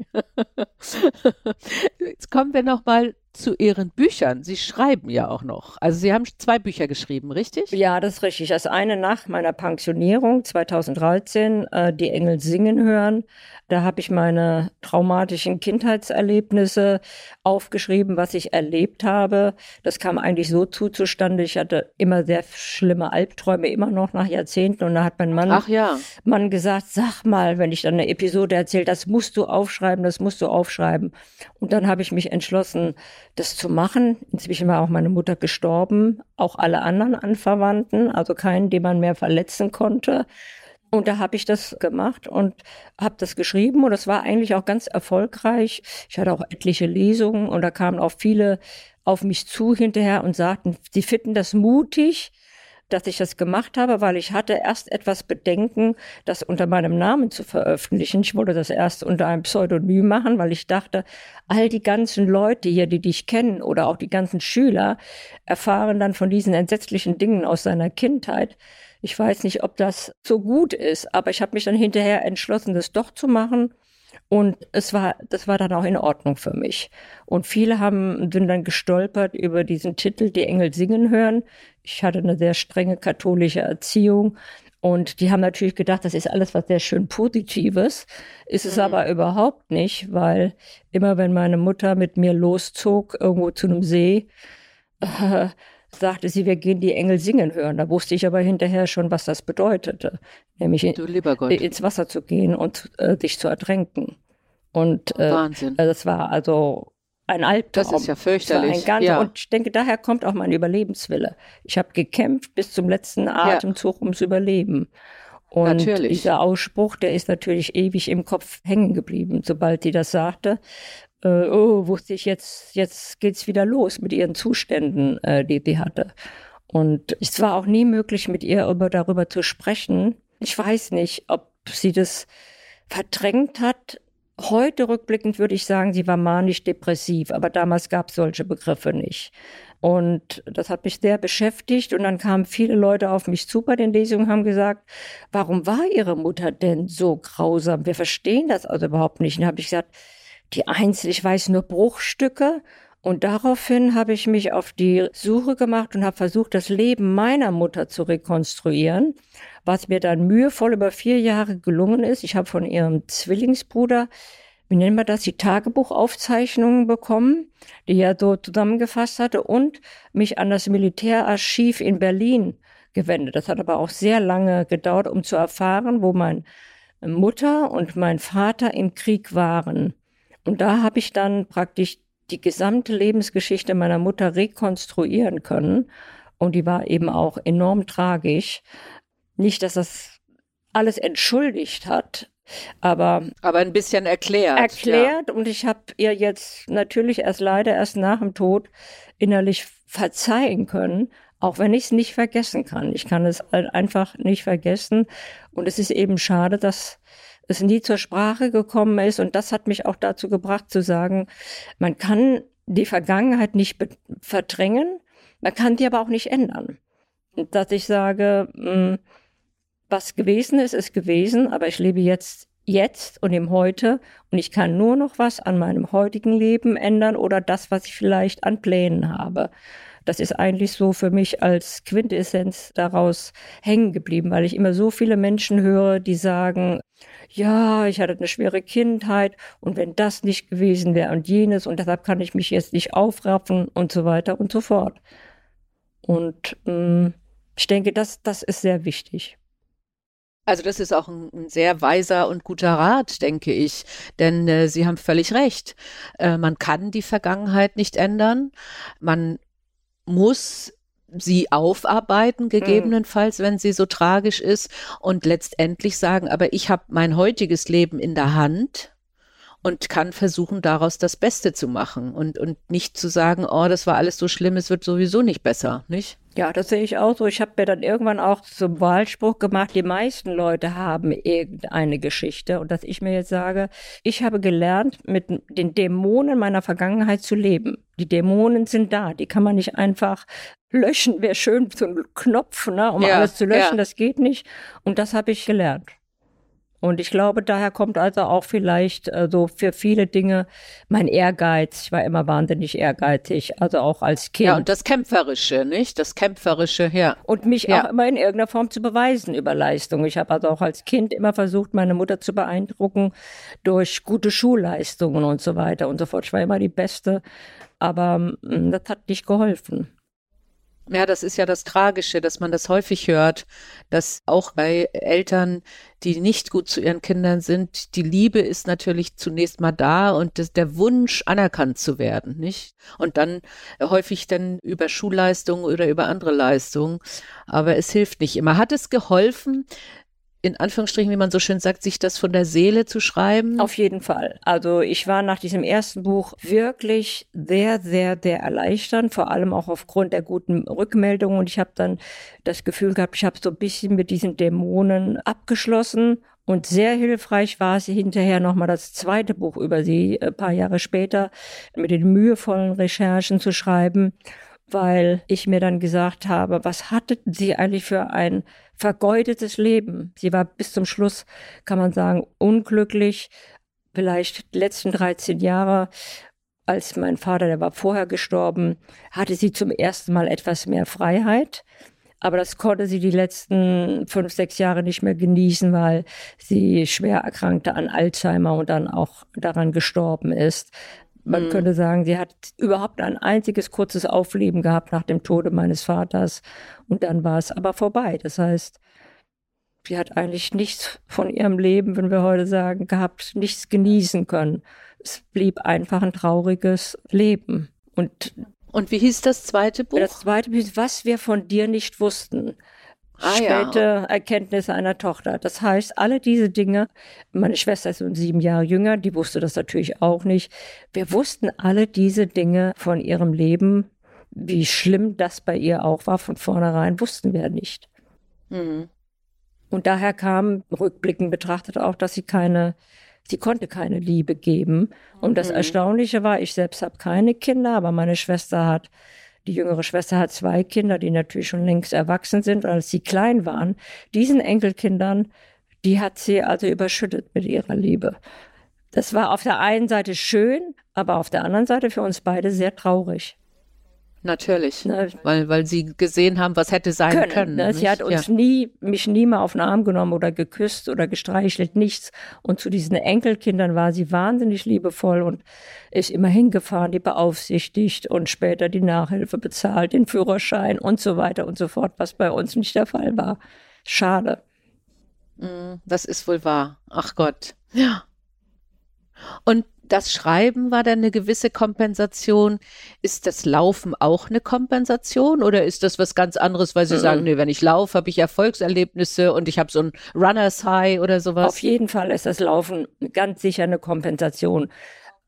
Jetzt kommen wir noch mal zu Ihren Büchern. Sie schreiben ja auch noch. Also Sie haben zwei Bücher geschrieben, richtig? Ja, das ist richtig. Das eine nach meiner Pensionierung 2013, äh, Die Engel singen hören. Da habe ich meine traumatischen Kindheitserlebnisse aufgeschrieben, was ich erlebt habe. Das kam eigentlich so zu zustande. Ich hatte immer sehr schlimme Albträume, immer noch nach Jahrzehnten. Und da hat mein Mann, Ach ja. Mann gesagt, sag mal, wenn ich dann eine Episode erzähle, das musst du aufschreiben, das musst du aufschreiben. Und dann habe ich mich entschlossen, das zu machen. Inzwischen war auch meine Mutter gestorben, auch alle anderen Anverwandten, also keinen, den man mehr verletzen konnte. Und da habe ich das gemacht und habe das geschrieben und das war eigentlich auch ganz erfolgreich. Ich hatte auch etliche Lesungen und da kamen auch viele auf mich zu hinterher und sagten, sie finden das mutig, dass ich das gemacht habe, weil ich hatte erst etwas Bedenken, das unter meinem Namen zu veröffentlichen. Ich wollte das erst unter einem Pseudonym machen, weil ich dachte, all die ganzen Leute hier, die dich kennen oder auch die ganzen Schüler, erfahren dann von diesen entsetzlichen Dingen aus seiner Kindheit. Ich weiß nicht, ob das so gut ist, aber ich habe mich dann hinterher entschlossen, das doch zu machen und es war, das war dann auch in Ordnung für mich. Und viele haben, sind dann gestolpert über diesen Titel, die Engel singen hören. Ich hatte eine sehr strenge katholische Erziehung. Und die haben natürlich gedacht, das ist alles was sehr schön Positives. Ist es mhm. aber überhaupt nicht, weil immer wenn meine Mutter mit mir loszog, irgendwo zu einem See, äh, sagte sie, wir gehen die Engel singen hören. Da wusste ich aber hinterher schon, was das bedeutete. Nämlich in, ins Wasser zu gehen und äh, dich zu ertränken. Und äh, Wahnsinn. Äh, das war also ein Albtraum. Das ist ja fürchterlich. Ja. Und ich denke, daher kommt auch mein Überlebenswille. Ich habe gekämpft bis zum letzten Atemzug ja. ums Überleben. Und natürlich. dieser Ausspruch, der ist natürlich ewig im Kopf hängen geblieben, sobald sie das sagte äh, oh, wusste ich jetzt, jetzt geht's wieder los mit ihren Zuständen, äh, die sie hatte. Und es war auch nie möglich, mit ihr über, darüber zu sprechen. Ich weiß nicht, ob sie das verdrängt hat. Heute rückblickend würde ich sagen, sie war manisch-depressiv, aber damals gab es solche Begriffe nicht. Und das hat mich sehr beschäftigt. Und dann kamen viele Leute auf mich zu bei den Lesungen, haben gesagt, warum war ihre Mutter denn so grausam? Wir verstehen das also überhaupt nicht. Und dann habe ich gesagt, die Einzel, ich weiß nur Bruchstücke. Und daraufhin habe ich mich auf die Suche gemacht und habe versucht, das Leben meiner Mutter zu rekonstruieren, was mir dann mühevoll über vier Jahre gelungen ist. Ich habe von ihrem Zwillingsbruder, wie nennen wir das, die Tagebuchaufzeichnungen bekommen, die er so zusammengefasst hatte und mich an das Militärarchiv in Berlin gewendet. Das hat aber auch sehr lange gedauert, um zu erfahren, wo meine Mutter und mein Vater im Krieg waren. Und da habe ich dann praktisch die gesamte Lebensgeschichte meiner Mutter rekonstruieren können. Und die war eben auch enorm tragisch. Nicht, dass das alles entschuldigt hat, aber aber ein bisschen erklärt. Erklärt ja. und ich habe ihr jetzt natürlich erst leider erst nach dem Tod innerlich verzeihen können, auch wenn ich es nicht vergessen kann. Ich kann es einfach nicht vergessen und es ist eben schade, dass es nie zur Sprache gekommen ist. Und das hat mich auch dazu gebracht zu sagen, man kann die Vergangenheit nicht verdrängen, man kann die aber auch nicht ändern. Dass ich sage, mh, hm, was gewesen ist, ist gewesen, aber ich lebe jetzt jetzt und im Heute und ich kann nur noch was an meinem heutigen Leben ändern oder das, was ich vielleicht an Plänen habe. Das ist eigentlich so für mich als Quintessenz daraus hängen geblieben, weil ich immer so viele Menschen höre, die sagen, ja, ich hatte eine schwere Kindheit und wenn das nicht gewesen wäre und jenes und deshalb kann ich mich jetzt nicht aufraffen und so weiter und so fort. Und ähm, ich denke, das, das ist sehr wichtig. Also das ist auch ein, ein, sehr weiser und guter Rat, denke ich. Denn äh, Sie haben völlig recht. Äh, man kann die Vergangenheit nicht ändern. Man muss sie aufarbeiten, hm. gegebenenfalls, wenn sie so tragisch ist, und letztendlich sagen, aber ich habe mein heutiges Leben in der Hand und kann versuchen, daraus das Beste zu machen und, und nicht zu sagen, oh, das war alles so schlimm, es wird sowieso nicht besser, nicht? Ja, das sehe ich auch so. Ich habe mir dann irgendwann auch zum Wahlspruch gemacht, die meisten Leute haben irgendeine Geschichte und dass ich mir jetzt sage, ich habe gelernt, mit den Dämonen meiner Vergangenheit zu leben. Die Dämonen sind da, die kann man nicht einfach löschen. Wäre schön, so ein Knopf, ne, um ja, alles zu löschen, ja. das geht nicht. Und das habe ich gelernt. Und ich glaube, daher kommt also auch vielleicht äh, so für viele Dinge mein Ehrgeiz. Ich war immer wahnsinnig ehrgeizig, also auch als Kind. Ja, und das Kämpferische, nicht? Das Kämpferische, ja. Und mich ja. auch immer in irgendeiner Form zu beweisen über Leistung. Ich habe also auch als Kind immer versucht, meine Mutter zu beeindrucken durch gute Schulleistungen und so weiter und so fort. Ich war immer die Beste, aber mh, mm, das hat nicht geholfen. Ja, das ist ja das Tragische, dass man das häufig hört, dass auch bei Eltern, die nicht gut zu ihren Kindern sind, die Liebe ist natürlich zunächst mal da und das, der Wunsch, anerkannt zu werden, nicht? Und dann häufig dann über Schulleistungen oder über andere Leistungen. Aber es hilft nicht immer. Hat es geholfen, in Anführungsstrichen, wie man so schön sagt, sich das von der Seele zu schreiben? Auf jeden Fall. Also ich war nach diesem ersten Buch wirklich sehr, sehr, sehr erleichtert, vor allem auch aufgrund der guten Rückmeldungen. Und ich habe dann das Gefühl gehabt, ich habe so ein bisschen mit diesen Dämonen abgeschlossen. Und sehr hilfreich war es hinterher nochmal das zweite Buch über sie, ein paar Jahre später, mit den mühevollen Recherchen zu schreiben weil ich mir dann gesagt habe, was hatte sie eigentlich für ein vergeudetes Leben? Sie war bis zum Schluss, kann man sagen, unglücklich. Vielleicht die letzten 13 Jahre, als mein Vater, der war vorher gestorben, hatte sie zum ersten Mal etwas mehr Freiheit. Aber das konnte sie die letzten fünf, sechs Jahre nicht mehr genießen, weil sie schwer erkrankte an Alzheimer und dann auch daran gestorben ist. Man mhm. könnte sagen, sie hat überhaupt ein einziges kurzes Aufleben gehabt nach dem Tode meines Vaters und dann war es aber vorbei. Das heißt, sie hat eigentlich nichts von ihrem Leben, wenn wir heute sagen, gehabt, nichts genießen können. Es blieb einfach ein trauriges Leben. Und und wie hieß das zweite Buch? Das zweite Buch, was wir von dir nicht wussten ah, späte ja. Erkenntnisse einer Tochter. Das heißt, alle diese Dinge, meine Schwester ist sieben Jahre jünger, die wusste das natürlich auch nicht. Wir wussten alle diese Dinge von ihrem Leben, wie schlimm das bei ihr auch war, von vornherein wussten wir nicht. Mhm. Und daher kam rückblickend betrachtet auch, dass sie keine, sie konnte keine Liebe geben. Und das mhm. Erstaunliche war, ich selbst habe keine Kinder, aber meine Schwester hat die jüngere Schwester hat zwei Kinder, die natürlich schon längst erwachsen sind. Und als sie klein waren, diesen Enkelkindern, die hat sie also überschüttet mit ihrer Liebe. Das war auf der einen Seite schön, aber auf der anderen Seite für uns beide sehr traurig. Natürlich, ne? weil, weil sie gesehen haben, was hätte sein können. können ne? Sie hat uns ja. nie, mich nie mal auf den Arm genommen oder geküsst oder gestreichelt, nichts. Und zu diesen Enkelkindern war sie wahnsinnig liebevoll und ist immer hingefahren, die beaufsichtigt und später die Nachhilfe bezahlt, den Führerschein und so weiter und so fort, was bei uns nicht der Fall war. Schade. Mm, das ist wohl wahr. Ach Gott. Ja. Und das Schreiben war dann eine gewisse Kompensation. Ist das Laufen auch eine Kompensation oder ist das was ganz anderes, weil Sie mhm. sagen, nee, wenn ich laufe, habe ich Erfolgserlebnisse und ich habe so ein Runners High oder sowas? Auf jeden Fall ist das Laufen ganz sicher eine Kompensation.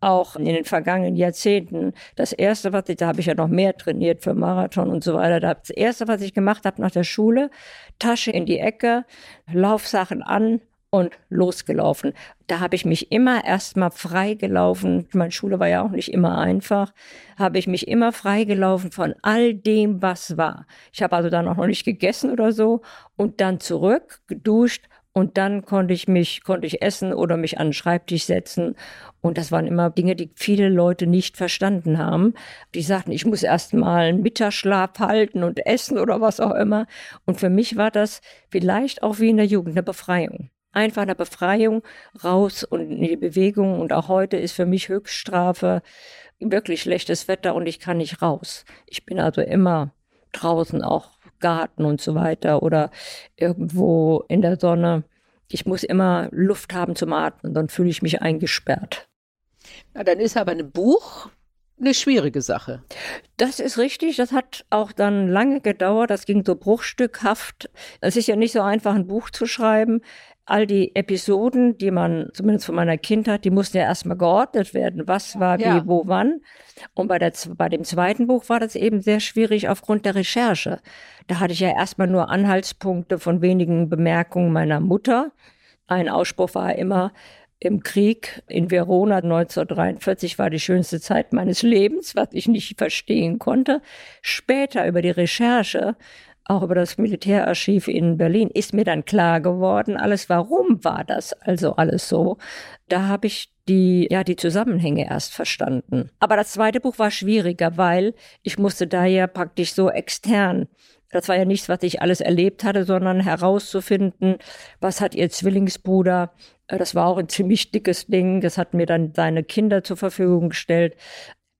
Auch in den vergangenen Jahrzehnten. Das erste, was ich, da habe ich ja noch mehr trainiert für Marathon und so weiter. Das erste, was ich gemacht habe nach der Schule, Tasche in die Ecke, Laufsachen an, und losgelaufen. Da habe ich mich immer erstmal freigelaufen. Meine Schule war ja auch nicht immer einfach. Habe ich mich immer freigelaufen von all dem, was war. Ich habe also dann auch noch nicht gegessen oder so und dann zurück, geduscht und dann konnte ich mich, konnte ich essen oder mich an den Schreibtisch setzen. Und das waren immer Dinge, die viele Leute nicht verstanden haben. Die sagten, ich muss erst mal einen Mittagsschlaf halten und essen oder was auch immer. Und für mich war das vielleicht auch wie in der Jugend eine Befreiung einfach eine Befreiung raus und in die Bewegung. Und auch heute ist für mich Höchststrafe wirklich schlechtes Wetter und ich kann nicht raus. Ich bin also immer draußen, auch Garten und so weiter oder irgendwo in der Sonne. Ich muss immer Luft haben zum Atmen, dann fühle ich mich eingesperrt. Na, dann ist aber ein Buch eine schwierige Sache. Das ist richtig. Das hat auch dann lange gedauert. Das ging so bruchstückhaft. Es ist ja nicht so einfach, ein Buch zu schreiben. all die Episoden, die man, zumindest von meiner Kindheit, die mussten ja erstmal geordnet werden. Was war wie, ja. wo, wann. Und bei, der, bei dem zweiten Buch war das eben sehr schwierig aufgrund der Recherche. Da hatte ich ja erstmal nur Anhaltspunkte von wenigen Bemerkungen meiner Mutter. Ein Ausspruch war immer, im Krieg in Verona 1943 war die schönste Zeit meines Lebens, was ich nicht verstehen konnte. Später über die Recherche, auch über das Militärarchiv in Berlin, ist mir dann klar geworden, alles, warum war das also alles so? Da habe ich die, ja, die Zusammenhänge erst verstanden. Aber das zweite Buch war schwieriger, weil ich musste da ja praktisch so extern das war ja nichts, was ich alles erlebt hatte, sondern herauszufinden, was hat ihr Zwillingsbruder äh, das war auch ein ziemlich dickes Ding. Das hat mir dann seine Kinder zur Verfügung gestellt.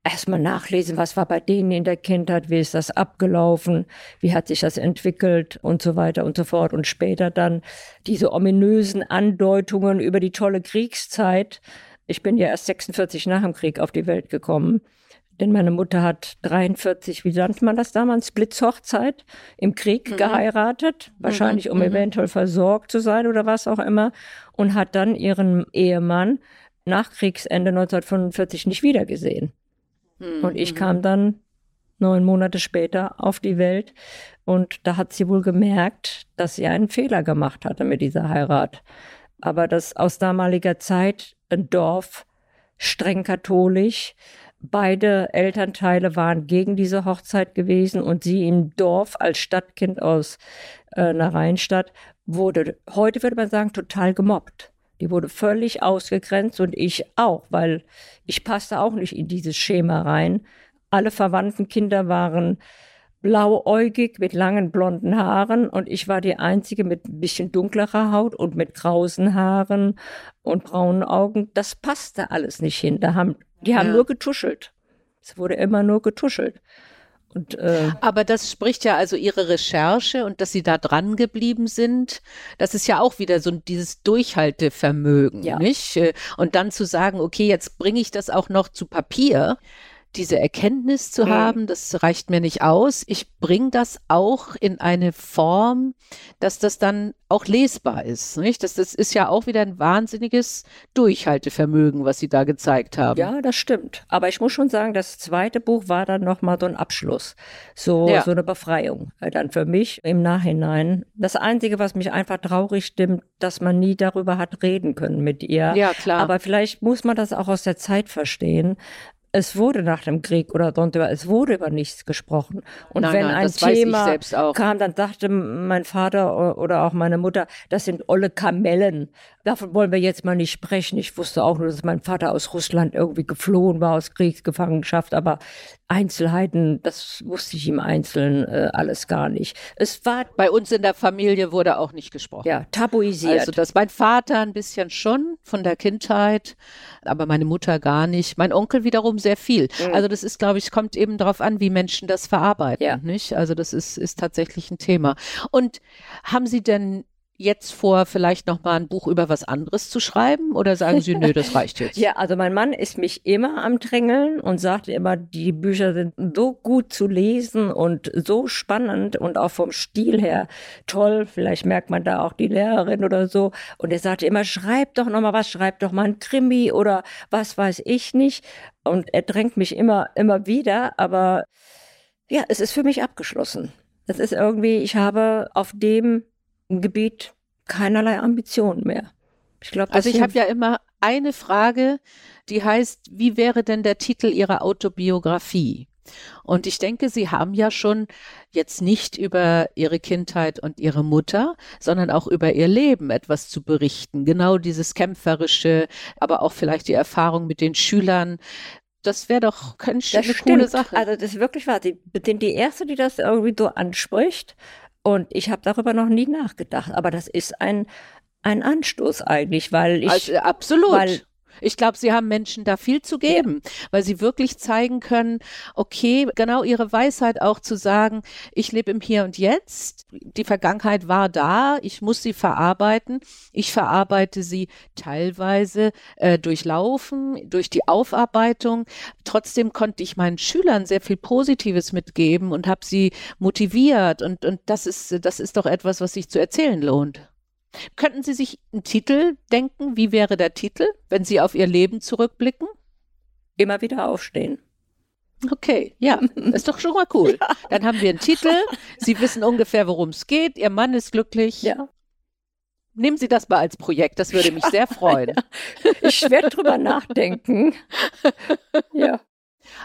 Erstmal nachlesen, was war bei denen in der Kindheit, wie ist das abgelaufen, wie hat sich das entwickelt und so weiter und so fort. Und später dann diese ominösen Andeutungen über die tolle Kriegszeit. Ich bin ja erst 46 nach dem Krieg auf die Welt gekommen. Denn meine Mutter hat 43, wie nannte man das damals, Blitzhochzeit im Krieg mhm. geheiratet, wahrscheinlich mhm. um mhm. eventuell versorgt zu sein oder was auch immer, und hat dann ihren Ehemann nach Kriegsende 1945 nicht wiedergesehen. Mhm. Und ich kam dann neun Monate später auf die Welt und da hat sie wohl gemerkt, dass sie einen Fehler gemacht hatte mit dieser Heirat. Aber das aus damaliger Zeit ein Dorf, streng katholisch, Beide Elternteile waren gegen diese Hochzeit gewesen und sie im Dorf als Stadtkind aus äh, einer Rheinstadt wurde, heute würde man sagen, total gemobbt. Die wurde völlig ausgegrenzt und ich auch, weil ich passte auch nicht in dieses Schema rein. Alle verwandten Kinder waren blauäugig mit langen blonden Haaren und ich war die einzige mit ein bisschen dunklerer Haut und mit krausen Haaren und braunen Augen. Das passte alles nicht hin. Da haben die haben ja. nur getuschelt. Es wurde immer nur getuschelt. Und, äh, Aber das spricht ja also Ihre Recherche und dass Sie da dran geblieben sind. Das ist ja auch wieder so dieses Durchhaltevermögen, ja. nicht? Und dann zu sagen, okay, jetzt bringe ich das auch noch zu Papier diese Erkenntnis zu mhm. haben, das reicht mir nicht aus. Ich bringe das auch in eine Form, dass das dann auch lesbar ist. Nicht? Das, das ist ja auch wieder ein wahnsinniges Durchhaltevermögen, was Sie da gezeigt haben. Ja, das stimmt. Aber ich muss schon sagen, das zweite Buch war dann nochmal so ein Abschluss. So, ja. so eine Befreiung. Dann für mich im Nachhinein. Das Einzige, was mich einfach traurig stimmt, dass man nie darüber hat reden können mit ihr. Ja, klar. Aber vielleicht muss man das auch aus der Zeit verstehen es wurde nach dem Krieg oder sonst über, es wurde über nichts gesprochen. Und nein, wenn nein, ein Thema kam, dann dachte mein Vater oder auch meine Mutter, das sind olle Kamellen. Davon wollen wir jetzt mal nicht sprechen. Ich wusste auch nur, dass mein Vater aus Russland irgendwie geflohen war aus Kriegsgefangenschaft, aber Einzelheiten, das wusste ich im Einzelnen äh, alles gar nicht. Es war bei uns in der Familie wurde auch nicht gesprochen. Ja, tabuisiert. Also das mein Vater ein bisschen schon von der Kindheit, aber meine Mutter gar nicht. Mein Onkel wiederum sehr viel. Mhm. Also das ist, glaube ich, kommt eben darauf an, wie Menschen das verarbeiten, ja. nicht? Also das ist ist tatsächlich ein Thema. Und haben Sie denn jetzt vor, vielleicht noch mal ein Buch über was anderes zu schreiben? Oder sagen Sie, nö, das reicht jetzt? ja, also mein Mann ist mich immer am Drängeln und sagt immer, die Bücher sind so gut zu lesen und so spannend und auch vom Stil her toll. Vielleicht merkt man da auch die Lehrerin oder so. Und er sagte immer, schreib doch noch mal was, schreib doch mal ein Krimi oder was weiß ich nicht. Und er drängt mich immer, immer wieder, aber ja, es ist für mich abgeschlossen. Es ist irgendwie, ich habe auf dem Gebiet keinerlei Ambitionen mehr. Ich glaube, also ich habe ja immer eine Frage, die heißt, wie wäre denn der Titel Ihrer Autobiografie? Und ich denke, Sie haben ja schon jetzt nicht über Ihre Kindheit und Ihre Mutter, sondern auch über Ihr Leben etwas zu berichten. Genau dieses kämpferische, aber auch vielleicht die Erfahrung mit den Schülern. Das wäre doch eine stimmt. coole Sache. Also das ist wirklich wahr. Sind die Erste, die das irgendwie so anspricht. Und ich habe darüber noch nie nachgedacht. Aber das ist ein, ein Anstoß eigentlich, weil ich. Also, absolut. Weil ich glaube, sie haben Menschen da viel zu geben, weil sie wirklich zeigen können, okay, genau ihre Weisheit auch zu sagen, ich lebe im Hier und Jetzt, die Vergangenheit war da, ich muss sie verarbeiten, ich verarbeite sie teilweise äh, durchlaufen, durch die Aufarbeitung. Trotzdem konnte ich meinen Schülern sehr viel Positives mitgeben und habe sie motiviert und, und das ist, das ist doch etwas, was sich zu erzählen lohnt. Könnten Sie sich einen Titel denken? Wie wäre der Titel, wenn Sie auf Ihr Leben zurückblicken? Immer wieder aufstehen. Okay, ja, ist doch schon mal cool. Ja. Dann haben wir einen Titel. Sie wissen ungefähr, worum es geht. Ihr Mann ist glücklich. Ja. Nehmen Sie das mal als Projekt, das würde mich sehr freuen. Ja. Ich werde drüber nachdenken. Ja.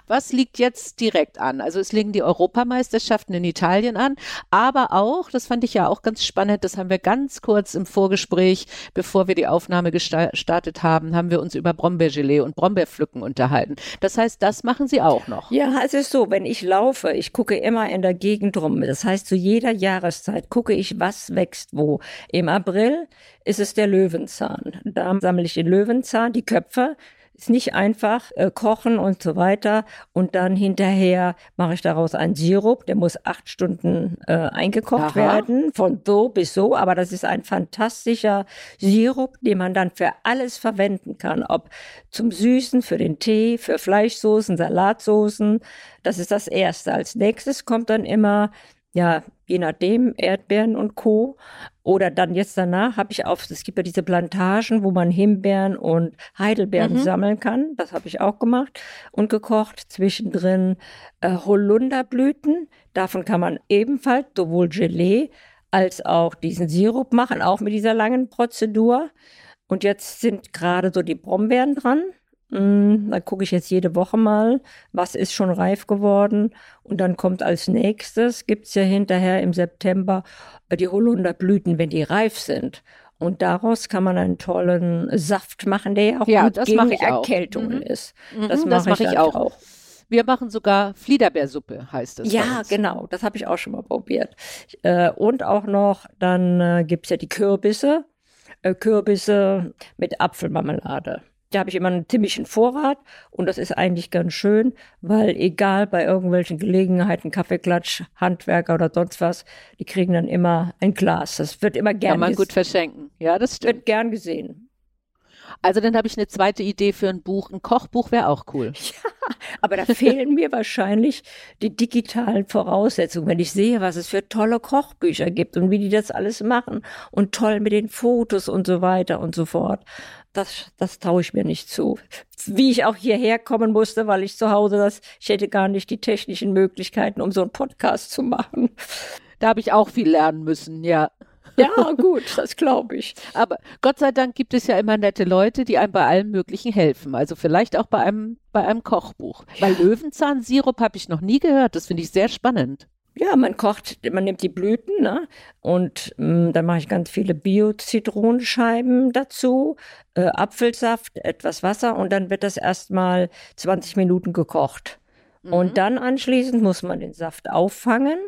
Was liegt jetzt direkt an? Also es liegen die Europameisterschaften in Italien an, aber auch, das fand ich ja auch ganz spannend, das haben wir ganz kurz im Vorgespräch, bevor wir die Aufnahme gestartet haben, haben wir uns über Brombeergelee und Brombeerpflücken unterhalten. Das heißt, das machen Sie auch noch? Ja, es ist so, wenn ich laufe, ich gucke immer in der Gegend rum. Das heißt, zu jeder Jahreszeit gucke ich, was wächst wo. Im April ist es der Löwenzahn. Da sammle ich den Löwenzahn, die Köpfe, ist nicht einfach, äh, kochen und so weiter. Und dann hinterher mache ich daraus einen Sirup, der muss acht Stunden äh, eingekocht Aha. werden, von so bis so. Aber das ist ein fantastischer Sirup, den man dann für alles verwenden kann. Ob zum Süßen, für den Tee, für Fleischsoßen, Salatsoßen. Das ist das Erste. Als nächstes kommt dann immer ja, je nachdem, Erdbeeren und Co. Oder dann jetzt danach habe ich auf, es gibt ja diese Plantagen, wo man Himbeeren und Heidelbeeren mhm. sammeln kann. Das habe ich auch gemacht und gekocht. Zwischendrin äh, Holunderblüten. Davon kann man ebenfalls sowohl Gelee als auch diesen Sirup machen, auch mit dieser langen Prozedur. Und jetzt sind gerade so die Brombeeren dran. Mm, da gucke ich jetzt jede Woche mal, was ist schon reif geworden. Und dann kommt als nächstes, gibt es ja hinterher im September äh, die Holunderblüten, wenn die reif sind. Und daraus kann man einen tollen Saft machen, der ja auch ja, gut gegen Erkältungen mhm. ist. Mhm, das mache mach ich, ich auch. auch. Wir machen sogar Fliederbeersuppe, heißt es. Ja, genau. Das habe ich auch schon mal probiert. Äh, und auch noch, dann äh, gibt es ja die Kürbisse. Kürbisse mit Apfelmarmelade. Da habe ich immer einen ziemlichen Vorrat und das ist eigentlich ganz schön, weil egal bei irgendwelchen Gelegenheiten, Kaffeeklatsch, Handwerker oder sonst was, die kriegen dann immer ein Glas. Das wird immer gern Kann man gut verschenken. Ja, das stimmt. Wird gern gesehen. Also dann habe ich eine zweite Idee für ein Buch. Ein Kochbuch wäre auch cool. Ja, aber da fehlen mir wahrscheinlich die digitalen Voraussetzungen. Wenn ich sehe, was es für tolle Kochbücher gibt und wie die das alles machen und toll mit den Fotos und so weiter und so fort. Das, das traue ich mir nicht zu. Wie ich auch hierher kommen musste, weil ich zu Hause das, ich hätte gar nicht die technischen Möglichkeiten, um so einen Podcast zu machen. Da habe ich auch viel lernen müssen, ja. Ja, gut, das glaube ich. Aber Gott sei Dank gibt es ja immer nette Leute, die einem bei allem Möglichen helfen. Also vielleicht auch bei einem, bei einem Kochbuch. Weil Löwenzahnsirup habe ich noch nie gehört. Das finde ich sehr spannend. Ja, man kocht, man nimmt die Blüten ne? und mh, mm, dann mache ich ganz viele Bio-Zitronenscheiben dazu, äh, Apfelsaft, etwas Wasser und dann wird das erstmal 20 Minuten gekocht. Mhm. Und dann anschließend muss man den Saft auffangen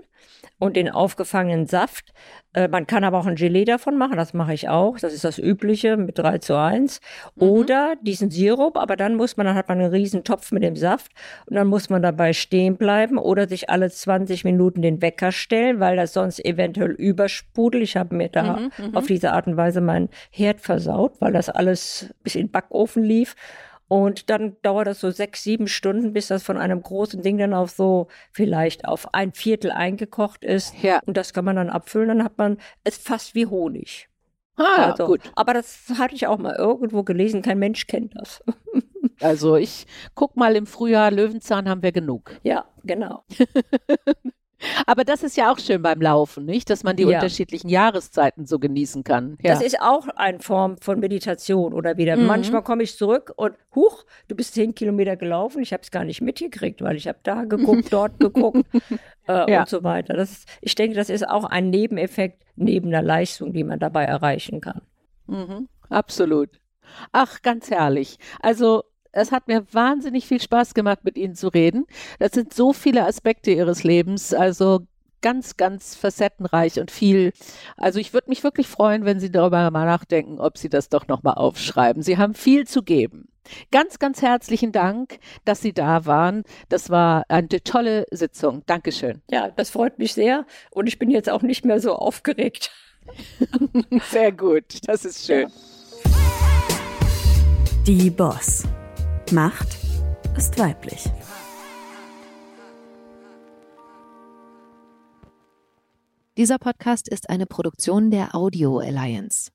und den aufgefangenen Saft. Äh, man kann aber auch ein Gelee davon machen, das mache ich auch. Das ist das Übliche mit 3 zu 1. Mhm. Oder diesen Sirup, aber dann muss man, dann hat man einen riesen Topf mit dem Saft und dann muss man dabei stehen bleiben oder sich alle 20 Minuten den Wecker stellen, weil das sonst eventuell übersprudelt. Ich habe mir da mhm, mhm, auf diese Art und Weise meinen Herd versaut, weil das alles bis in den Backofen lief. Und dann dauert das so sechs, sieben Stunden, bis das von einem großen Ding dann auf so vielleicht auf ein Viertel eingekocht ist. Ja. Und das kann man dann abfüllen, dann hat man es fast wie Honig. Ah, also, gut. Aber das hatte ich auch mal irgendwo gelesen, kein Mensch kennt das. also ich guck mal im Frühjahr, Löwenzahn haben wir genug. Ja, genau. Aber das ist ja auch schön beim Laufen, nicht? Dass man die ja. unterschiedlichen Jahreszeiten so genießen kann. Ja. Das ist auch eine Form von Meditation oder wieder. Mhm. Manchmal komme ich zurück und huch, du bist zehn Kilometer gelaufen. Ich habe es gar nicht mitgekriegt, weil ich habe da geguckt, dort geguckt äh, ja. und so weiter. Das ist, ich denke, das ist auch ein Nebeneffekt neben der Leistung, die man dabei erreichen kann. Mhm. Absolut. Ach, ganz herrlich. Also es hat mir wahnsinnig viel Spaß gemacht, mit Ihnen zu reden. Das sind so viele Aspekte Ihres Lebens, also ganz, ganz facettenreich und viel. Also ich würde mich wirklich freuen, wenn Sie darüber mal nachdenken, ob Sie das doch nochmal aufschreiben. Sie haben viel zu geben. Ganz, ganz herzlichen Dank, dass Sie da waren. Das war eine tolle Sitzung. Dankeschön. Ja, das freut mich sehr und ich bin jetzt auch nicht mehr so aufgeregt. sehr gut, das ist schön. Die Boss. Macht ist weiblich. Dieser Podcast ist eine Produktion der Audio Alliance.